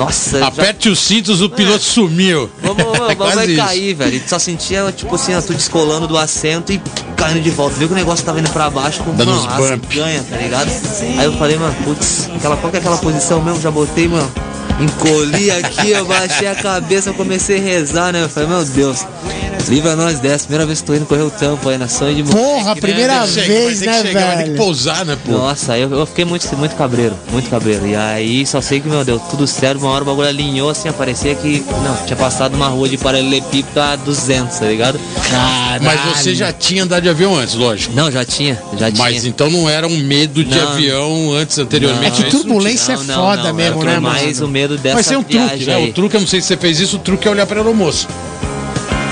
Nossa, já- Aperte os cintos, o piloto sumiu. Vamos, vamos, *laughs* É vamos, vai cair, velho. E só sentia, tipo assim, tu descolando do assento e caindo de volta. Viu que o negócio tava indo pra baixo com Dando mano, ganha, tá ligado? Aí eu falei, mano, putz, aquela, qual que é aquela posição mesmo? Já botei, mano. Encolhi aqui, eu baixei a cabeça, eu comecei a rezar, né? Eu falei, meu Deus. Livra nós dessa, primeira vez que tô indo correr o tampo aí na sonho de Porra, moleque, né, primeira velho? Chega, vez, né, que chegar, vai ter que velho? pousar, né, pô? Nossa, eu, eu fiquei muito, muito cabreiro, muito cabreiro. E aí só sei que, meu Deus, tudo certo, uma hora o bagulho alinhou assim, parecia que, não, tinha passado uma rua de paralelepípedo a 200, tá ligado? Mas você já tinha andado de avião antes, lógico. Não, já tinha, já tinha. Mas então não era um medo de Não. avião antes, anteriormente. É que turbulência é foda mesmo, era né, mais mano? o medo dessa Mas tem um truque, né? aí. O truque, eu não sei se você fez isso, o truque é olhar pra aeromoça.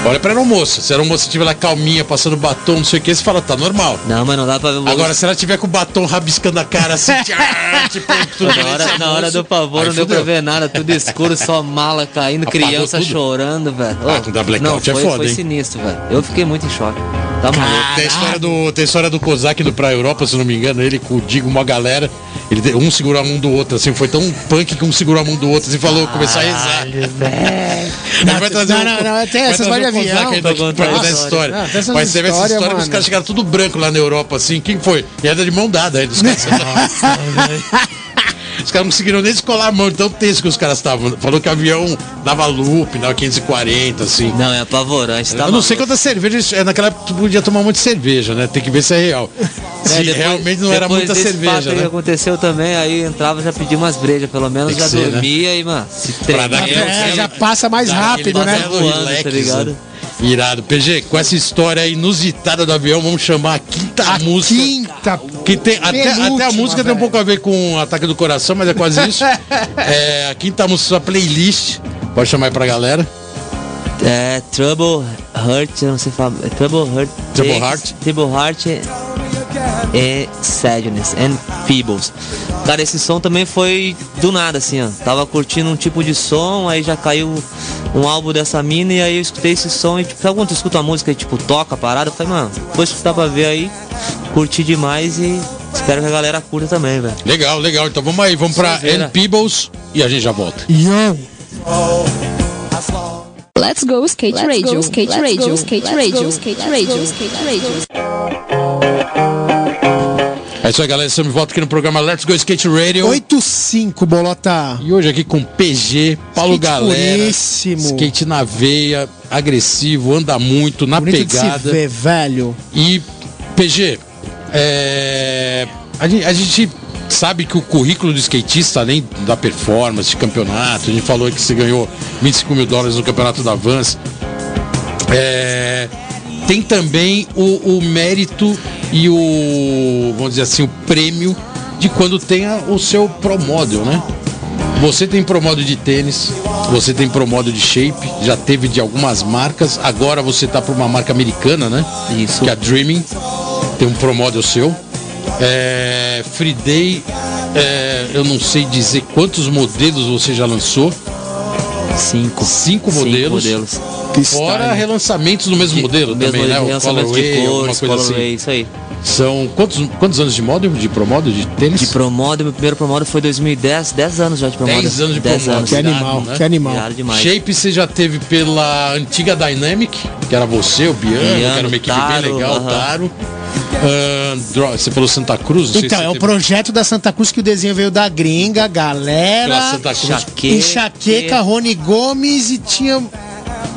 Olha pra aeromoça. Se a aeromoça estiver lá calminha, passando batom, não sei o que, você fala, tá normal. Não, mas não dá pra ver o. Agora, se ela tiver com o batom rabiscando a cara assim, *laughs* tchá, tipo, Na hora, na hora do pavor não deu pra ver nada, tudo escuro, só mala caindo, Apagou criança tudo? chorando, velho. Ah, dá blackout, não, é foi, foda, foi hein? sinistro, velho. Eu fiquei muito em choque. Tá maluco. Tem a história do, tem a história do Kozak do Pra Europa, se não me engano, ele com o Digo, uma galera. Ele, um segurou a mão do outro, assim, foi tão punk que um segurou a mão do outro, assim, falou, começar a rezar. Ele *laughs* vai trazer Não, um- não, não, tem vai essas trazer de um Kozak avião. pra contar essa história. Não, Mas vê essa história que os caras chegaram tudo branco lá na Europa, assim. Quem foi? E era de mão dada aí dos *laughs* caras. Os caras não conseguiram nem descolar a mão, de tão tenso que os caras estavam. Falou que o avião dava loop, dava 540, assim. Não, é apavorante, tá eu não sei maluco. quantas cervejas. é, Naquela época tu podia tomar muito cerveja, né? Tem que ver se é real. É, Se depois- realmente não era muita desse cerveja, aí que né? aconteceu também, aí entrava, já pedia umas brejas, pelo menos já ser, né? dormia e, mano, se Pra dar tremia. aquele- É, já passa mais rápido, né? Voando, tá relax, ligado? né? Irado. PG, com essa história inusitada do avião, vamos chamar a quinta A música. quinta. Que tem, até, até a música tem um velho. pouco a ver com Ataque do Coração, mas é quase isso. *laughs* é, a quinta música, sua playlist. Pode chamar aí pra galera. É, Trouble Heart, não sei falar. É Trouble Heart. Trouble Takes- Heart. Trouble Heart e Sadness and Feebles. Cara, esse som também foi do nada, assim, ó. Tava curtindo um tipo de som, aí já caiu um álbum dessa mina e aí eu escutei esse som e, tipo, sabe quando tu escuta uma música e, tipo, toca a parada? Eu falei, mano, vou escutar pra ver aí, curti demais e espero que a galera curta também, velho. Legal, legal. Então vamos aí, vamos pra. N Peebles e a gente já volta. Yo. Let's go skate radio, skate radio, skate radio, skate radio, skate radio. É isso aí, galera. Estamos de volta aqui no programa Let's Go Skate Radio. 8-5, bolota. E hoje aqui com PG, Paulo Skate Galera. puríssimo. Skate na veia, agressivo, anda muito, na Bonito de se pegada. ver, velho. E PG, é, a, gente, a gente sabe que o currículo do skatista, além da performance, de campeonato, a gente falou que você ganhou 25 mil dólares no campeonato da Vans. é, tem também o, o mérito e o, vamos dizer assim, o prêmio de quando tem a- o seu Pro Model, né? Você tem Pro Model de tênis, você tem Pro Model de shape, já teve de algumas marcas, agora você tá para uma marca americana, né? Isso. Que é a Dreaming, tem um Pro Model seu. É, Free Day, é, eu não sei dizer quantos modelos você já lançou, Cinco. Cinco modelos. modelos. Que fora style. relançamentos no mesmo modelo Mesmo também, né? O Colorway, de alguma cores, coisa Colorway, assim. isso aí. São quantos, quantos anos de model, de Pro Model, de tênis? De Promodel, meu primeiro Promodel foi 2010, 10 anos já de Promodel. 10 anos de 10 Promodel. anos. Que animal, né? que animal. Shape você já teve pela antiga Dynamic, que era você, o Biano, que era uma equipe Taro, bem legal, aham. Taro. Dro- você falou Santa Cruz? Então, é o teve projeto da Santa Cruz que o desenho veio da gringa, pela galera. Santa Cruz. Enxaqueca. Enxaqueca, Rony Gomes e tinha.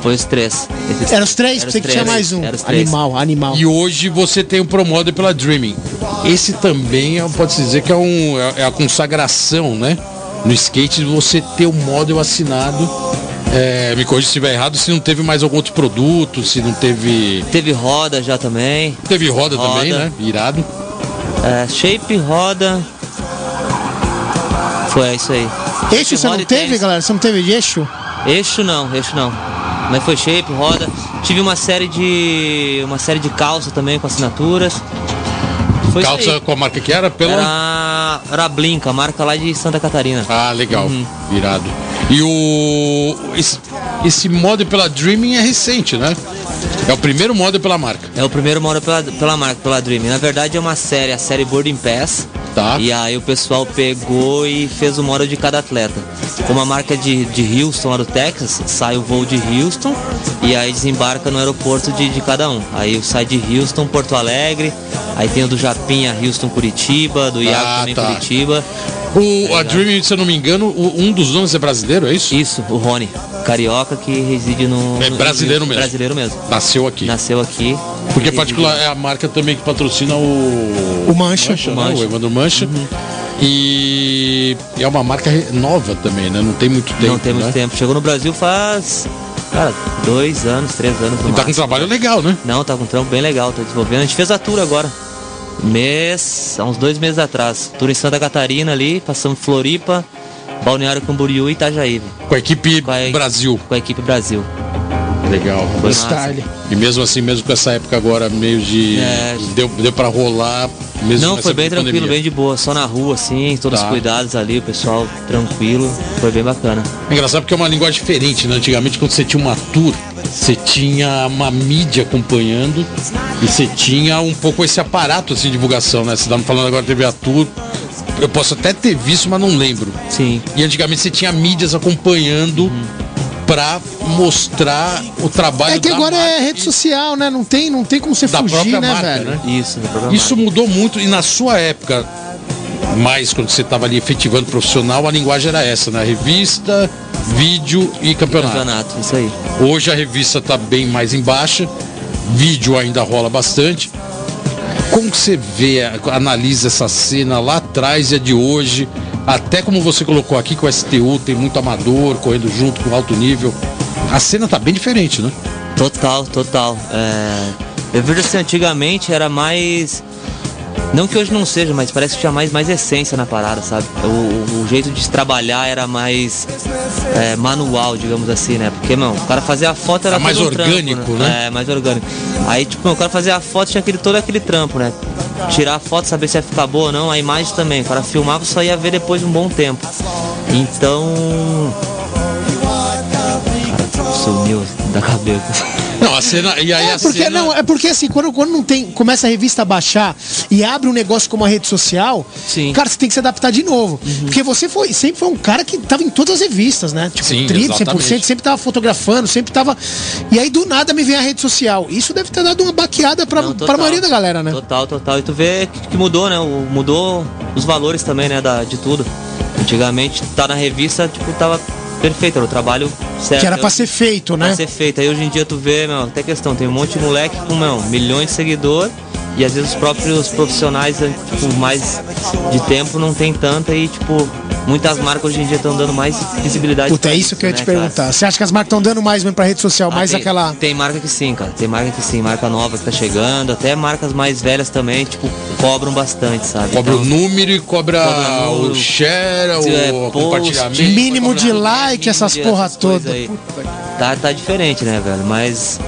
Foi os três. Eram os três? Pensei que tinha mais um. Eram os três. Animal, animal. E hoje você tem o Pro Model pela Dreaming. Esse também é, pode-se dizer que é, um, é- é a consagração, né? No skate, você ter o model assinado. É, me corrija se estiver errado, se não teve mais algum outro produto, se não teve. Teve roda já também. Teve roda, Roda. também, né? Irado. É, shape, roda. Foi é isso aí. Eixo você não teve, tênis. galera? Você não teve de eixo? Eixo não, eixo não. Mas foi shape, roda. Tive uma série de. uma série de calça também com assinaturas. Foi Calça com a marca que era? Pela. Era, era a Blinka, a marca lá de Santa Catarina. Ah, legal. Uhum. Irado. E o. Esse, esse model pela Dreaming é recente, né? É o primeiro model pela marca. É o primeiro model pela, pela marca, pela Dream. Na verdade é uma série, a série Boarding Pass. Tá. E aí o pessoal pegou e fez o model de cada atleta. Como a marca de, de Houston lá do Texas, sai o voo de Houston e aí desembarca no aeroporto de, de cada um. Aí sai de Houston, Porto Alegre, aí tem o do Japinha, Houston, Curitiba, do Iago Ah, também tá. Curitiba. O, a Dreaming, se eu não me engano, o- um dos donos é brasileiro, é isso? Isso, o Rony. carioca que reside no. É brasileiro no- mesmo. Brasileiro mesmo. Nasceu aqui. Nasceu aqui. Porque reside- particular é a marca também que patrocina o. O Mancha. né? Mancha. O Evandro Mancha. E é uma marca nova também, né? Não tem muito tempo. Não tem muito né? tempo. Chegou no Brasil faz. Cara, dois anos, três anos. no E tá com um máximo. trabalho legal, né? Não, tá com um trampo bem legal, tá desenvolvendo. A gente fez a tour agora. Mês, há uns dois meses atrás. Tour em Santa Catarina ali, passamos Floripa, Balneário Camboriú e Itajaí. Com a equipe Com a- Brasil. Com a equipe Brasil. Legal. Foi Style. E mesmo assim, mesmo com essa época agora meio de. É. Deu, deu pra rolar. Mesmo Não, foi bem pandemia. tranquilo, bem de boa. Só na rua, assim, todos Tá. os cuidados ali, o pessoal tranquilo. Foi bem bacana. É engraçado porque é uma linguagem diferente, né? Antigamente, quando você tinha uma tour, você tinha uma mídia acompanhando e você tinha um pouco esse aparato assim, de divulgação, né? Você tá me falando agora teve a tour. Eu posso até ter visto, mas não lembro. Sim. E antigamente você tinha mídias acompanhando pra mostrar o trabalho É que da agora é marca rede social, né? Não tem, não tem como você da fugir, própria né, marca, velho? né? Isso. Isso mudou muito e na sua época, mais quando você estava ali efetivando profissional, a linguagem era essa, né? Revista, vídeo e campeonato. campeonato, isso aí. Hoje a revista está bem mais em baixa, vídeo ainda rola bastante. Como que você vê, analisa essa cena lá atrás e a de hoje? Até como você colocou aqui que o STU tem muito amador correndo junto com alto nível. A cena tá bem diferente, né? Total, total. É, eu vejo assim, antigamente era mais. Não que hoje não seja, mas parece que tinha mais, mais essência na parada, sabe? O, o- jeito de trabalhar era mais é, manual, digamos assim, né? Porque, mano, o cara fazia a foto era Era mais um trampo, orgânico, né? É, mais orgânico. Aí, tipo, meu, o cara fazia a foto, tinha aquele, todo aquele trampo, né? Tirar a foto, saber se ia ficar boa ou não, a imagem também. O cara filmava, só ia ver depois de um bom tempo. Então. Cara, sumiu da cabeça. Não, a cena. E aí É a porque, cena. não, é porque assim, quando, quando não tem, começa a revista a baixar e abre um negócio como a rede social, Sim. Uhum. cara, você tem que se adaptar de novo. Porque você foi, sempre foi um cara que tava em todas as revistas, né? Tipo, Sim, Trip, 100%, exatamente. sempre tava fotografando, sempre tava. E aí do nada me vem a rede social. Isso deve ter dado uma baqueada pra, Não, pra maioria da galera, né? Total, total. E tu vê que, mudou, né? Mudou os valores também, né? Da, de tudo. Antigamente, tá na revista, tipo, tava perfeito, era o trabalho certo. Que era pra Hoje- ser feito, pra né? ser feito. Aí hoje em dia tu vê, meu, até questão, tem um monte de moleque com, meu, milhões de seguidor e às vezes os próprios profissionais, né, tipo, mais de tempo não tem tanta e, tipo, muitas marcas hoje em dia estão dando mais visibilidade. Puta, é isso que eu ia te né, cara? perguntar. Você acha que as marcas estão dando mais mesmo pra rede social, Ah, mais tem, aquela. Tem marca que sim, cara. Tem marca que sim, marca nova que tá chegando, até marcas mais velhas também, tipo, cobram bastante, sabe? Cobra Então, o número e cobra, Cobra o número, share, o é, post, compartilhamento. Mínimo de like, essas mínimo porra essas coisas toda. Tá, tá diferente, né, velho? Mas.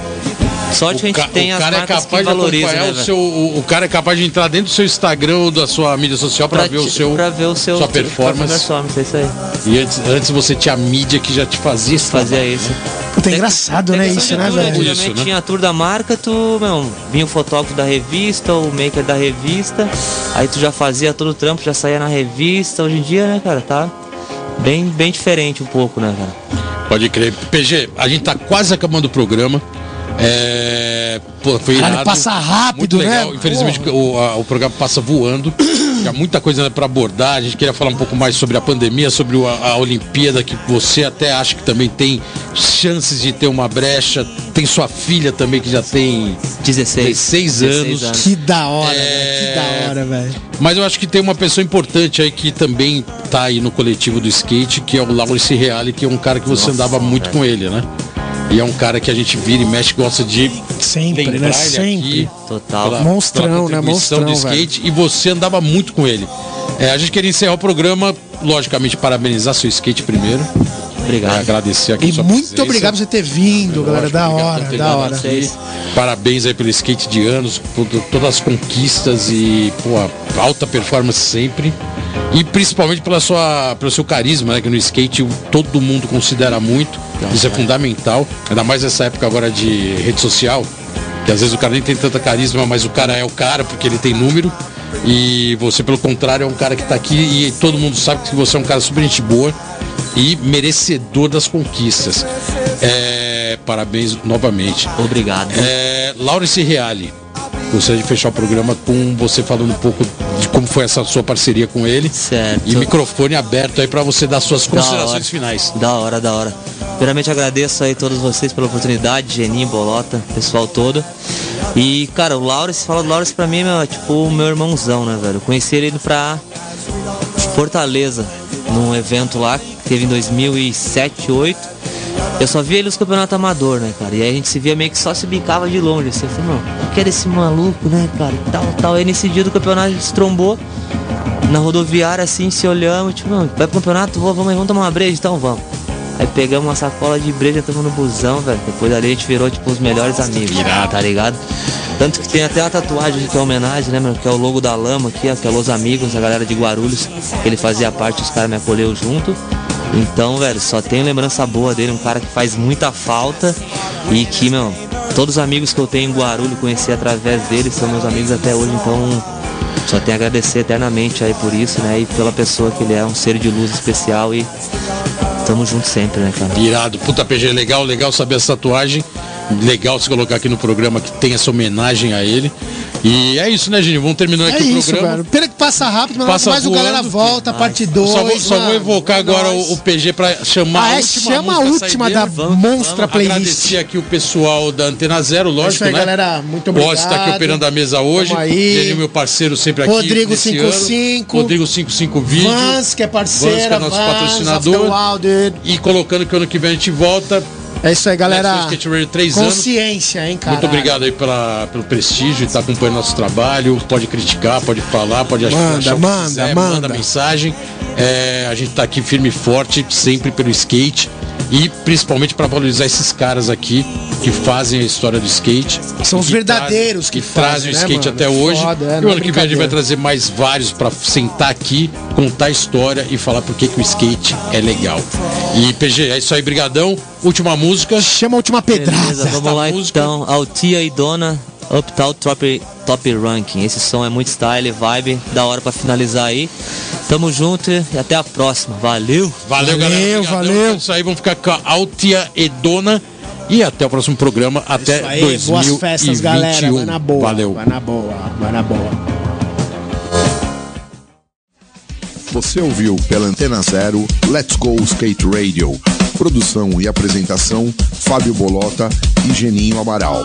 Sorte que a gente tem as cara é marcas capaz que valorizam, né, o seu. O, o cara é capaz de entrar dentro do seu Instagram ou da sua mídia social pra, ver o seu. pra ver o seu sua pra performance. performance, é isso aí. E antes, antes você tinha a mídia que já te fazia esse Fazia trabalho. isso. Puta, é Tem- engraçado, tem né? questão Isso, né, velho? Antigamente Isso, né? tinha a tour da marca, tu, meu, vinha o fotógrafo da revista, o maker da revista, aí tu já fazia todo o trampo, já saía na revista. Hoje em dia, né, cara, tá bem, bem diferente um pouco, né, cara? Pode crer. PG, a gente tá quase acabando o programa. É. Pô, foi Caralho, irado. passa rápido, Muito legal. né? Infelizmente o, a- o programa passa voando. *clears throat* Tinha muita coisa para abordar. A gente queria falar um pouco mais sobre a pandemia, sobre o- a, a Olimpíada, que você até acha que também tem chances de ter uma brecha. Tem sua filha também que já tem 16. 16 anos. Que da hora, É. velho. Que da hora, velho. Mas eu acho que tem uma pessoa importante aí que também tá aí no coletivo do skate, que é o Laurence Reale, que é um cara que você andava muito com ele, né? E é um cara que a gente vira e mexe, gosta de Sempre, lembrar né? Sempre. aqui Total. pela- Monstrão, pela né? Monstrão, do skate e você andava muito com ele. É, a gente queria encerrar o programa, logicamente parabenizar seu skate primeiro, é, Obrigado. agradecer aqui E sua muito presença. obrigado por você ter vindo, galera. Lógico, Da hora, da hora. aqui. Parabéns aí pelo skate de anos, por to- todas as conquistas e pô, alta performance sempre. E principalmente pela sua, pelo seu carisma, né? Que no skate todo mundo considera muito. Isso é fundamental. Ainda mais nessa época agora de rede social. Que às vezes o cara nem tem tanta carisma, mas o cara é o cara porque ele tem número. E você, pelo contrário, é um cara que tá aqui e todo mundo sabe que você é um cara super gente boa e merecedor das conquistas. É, parabéns novamente. Obrigado. É, Laurence Reale, gostaria de fechar o programa com você falando um pouco de como foi essa sua parceria com ele. Certo. E microfone aberto aí para você dar suas Da hora. considerações finais. Da hora, da hora. Primeiramente agradeço aí todos vocês pela oportunidade, Geninho, Bolota, pessoal todo. E, cara, o Laurence, fala do Laurence pra mim, meu, é tipo o meu irmãozão, né, velho? Eu conheci ele indo pra Fortaleza, num evento lá, que teve em 2007, 2008. Eu só via ele nos campeonatos amador, né, cara? E aí a gente se via meio que só se bicava de longe, assim. Eu falei, não, eu quero esse maluco, né, cara? E tal, tal. Aí nesse dia do campeonato a gente se trombou na rodoviária, assim, se olhamos, tipo, não, vai pro campeonato? Vou, vamos aí, vamos tomar uma breja, então vamos. Aí pegamos uma sacola de breja, estamos no busão, velho. Depois dali a gente virou, tipo, os melhores amigos, tá ligado? Tanto que tem até uma tatuagem que é homenagem, né, mano? Que é o logo da Lama aqui, ó, que é Los Amigos, a galera de Guarulhos. que Ele fazia parte, os caras me acolheu junto. Então, velho, só tenho lembrança boa dele, um cara que faz muita falta e que, meu, todos os amigos que eu tenho em Guarulhos conheci através dele, são meus amigos até hoje, então só tenho a agradecer eternamente aí por isso, né? E pela pessoa que ele é, um ser de luz especial e tamo junto sempre, né, cara? Irado. Puta PG, legal, legal saber essa tatuagem. Legal se colocar aqui no programa que tem essa homenagem a ele. E é isso, né, Gini? Vamos terminando É aqui o isso, programa. velho. Pena que passa rápido, mas Passa mais o galera voando. volta, parte 2. Só vou, só vou evocar agora o, o PG pra chamar Ah, a é, última chama a última da saideira. Monstra Playlist. Agradecer aqui o pessoal da Antena Zero, lógico, É isso aí, né? galera. Muito Boss obrigado. tá aqui operando a mesa hoje. Ele, meu parceiro, sempre aqui. Rodrigo nesse 55. ano. Rodrigo 55 Vídeo. Vans, que é parceira, Vans, que é nosso Vans, patrocinador. E colocando que ano que vem a gente volta. É isso aí, galera. Skate Radio, três anos. Consciência, hein, cara. Muito obrigado aí pela, pelo prestígio e estar acompanhando nosso trabalho. Pode criticar, pode falar, pode achar, Manda, achar manda, quiser, manda. mensagem. É, a gente tá aqui firme e forte, sempre pelo skate. E principalmente para valorizar esses caras aqui que fazem a história do skate. São os verdadeiros trazem- que que trazem fazem, o né, skate mano? até hoje. Foda, é, e o é ano que vem a gente vai trazer mais vários para sentar aqui, contar a história e falar por que que o skate é legal. E PG, é isso aí, brigadão. Última música. Chama a última pedrada. Beleza, vamos lá música- então. Altia e Dona, Uptown Top, Top Ranking. Esse som é muito style, vibe, da hora pra finalizar aí. Tamo junto e até a próxima. Valeu! Valeu, Valeu, galera. Obrigadão. valeu. É isso aí, vamos ficar com a Altia Edona. E até o próximo programa, até Isso aí, 2021. boas festas, galera. Vai na boa. Valeu. Vai na boa, vai na boa. Você ouviu pela Antena Zero Let's Go Skate Radio. Produção e apresentação Fábio Bolota e Geninho Amaral.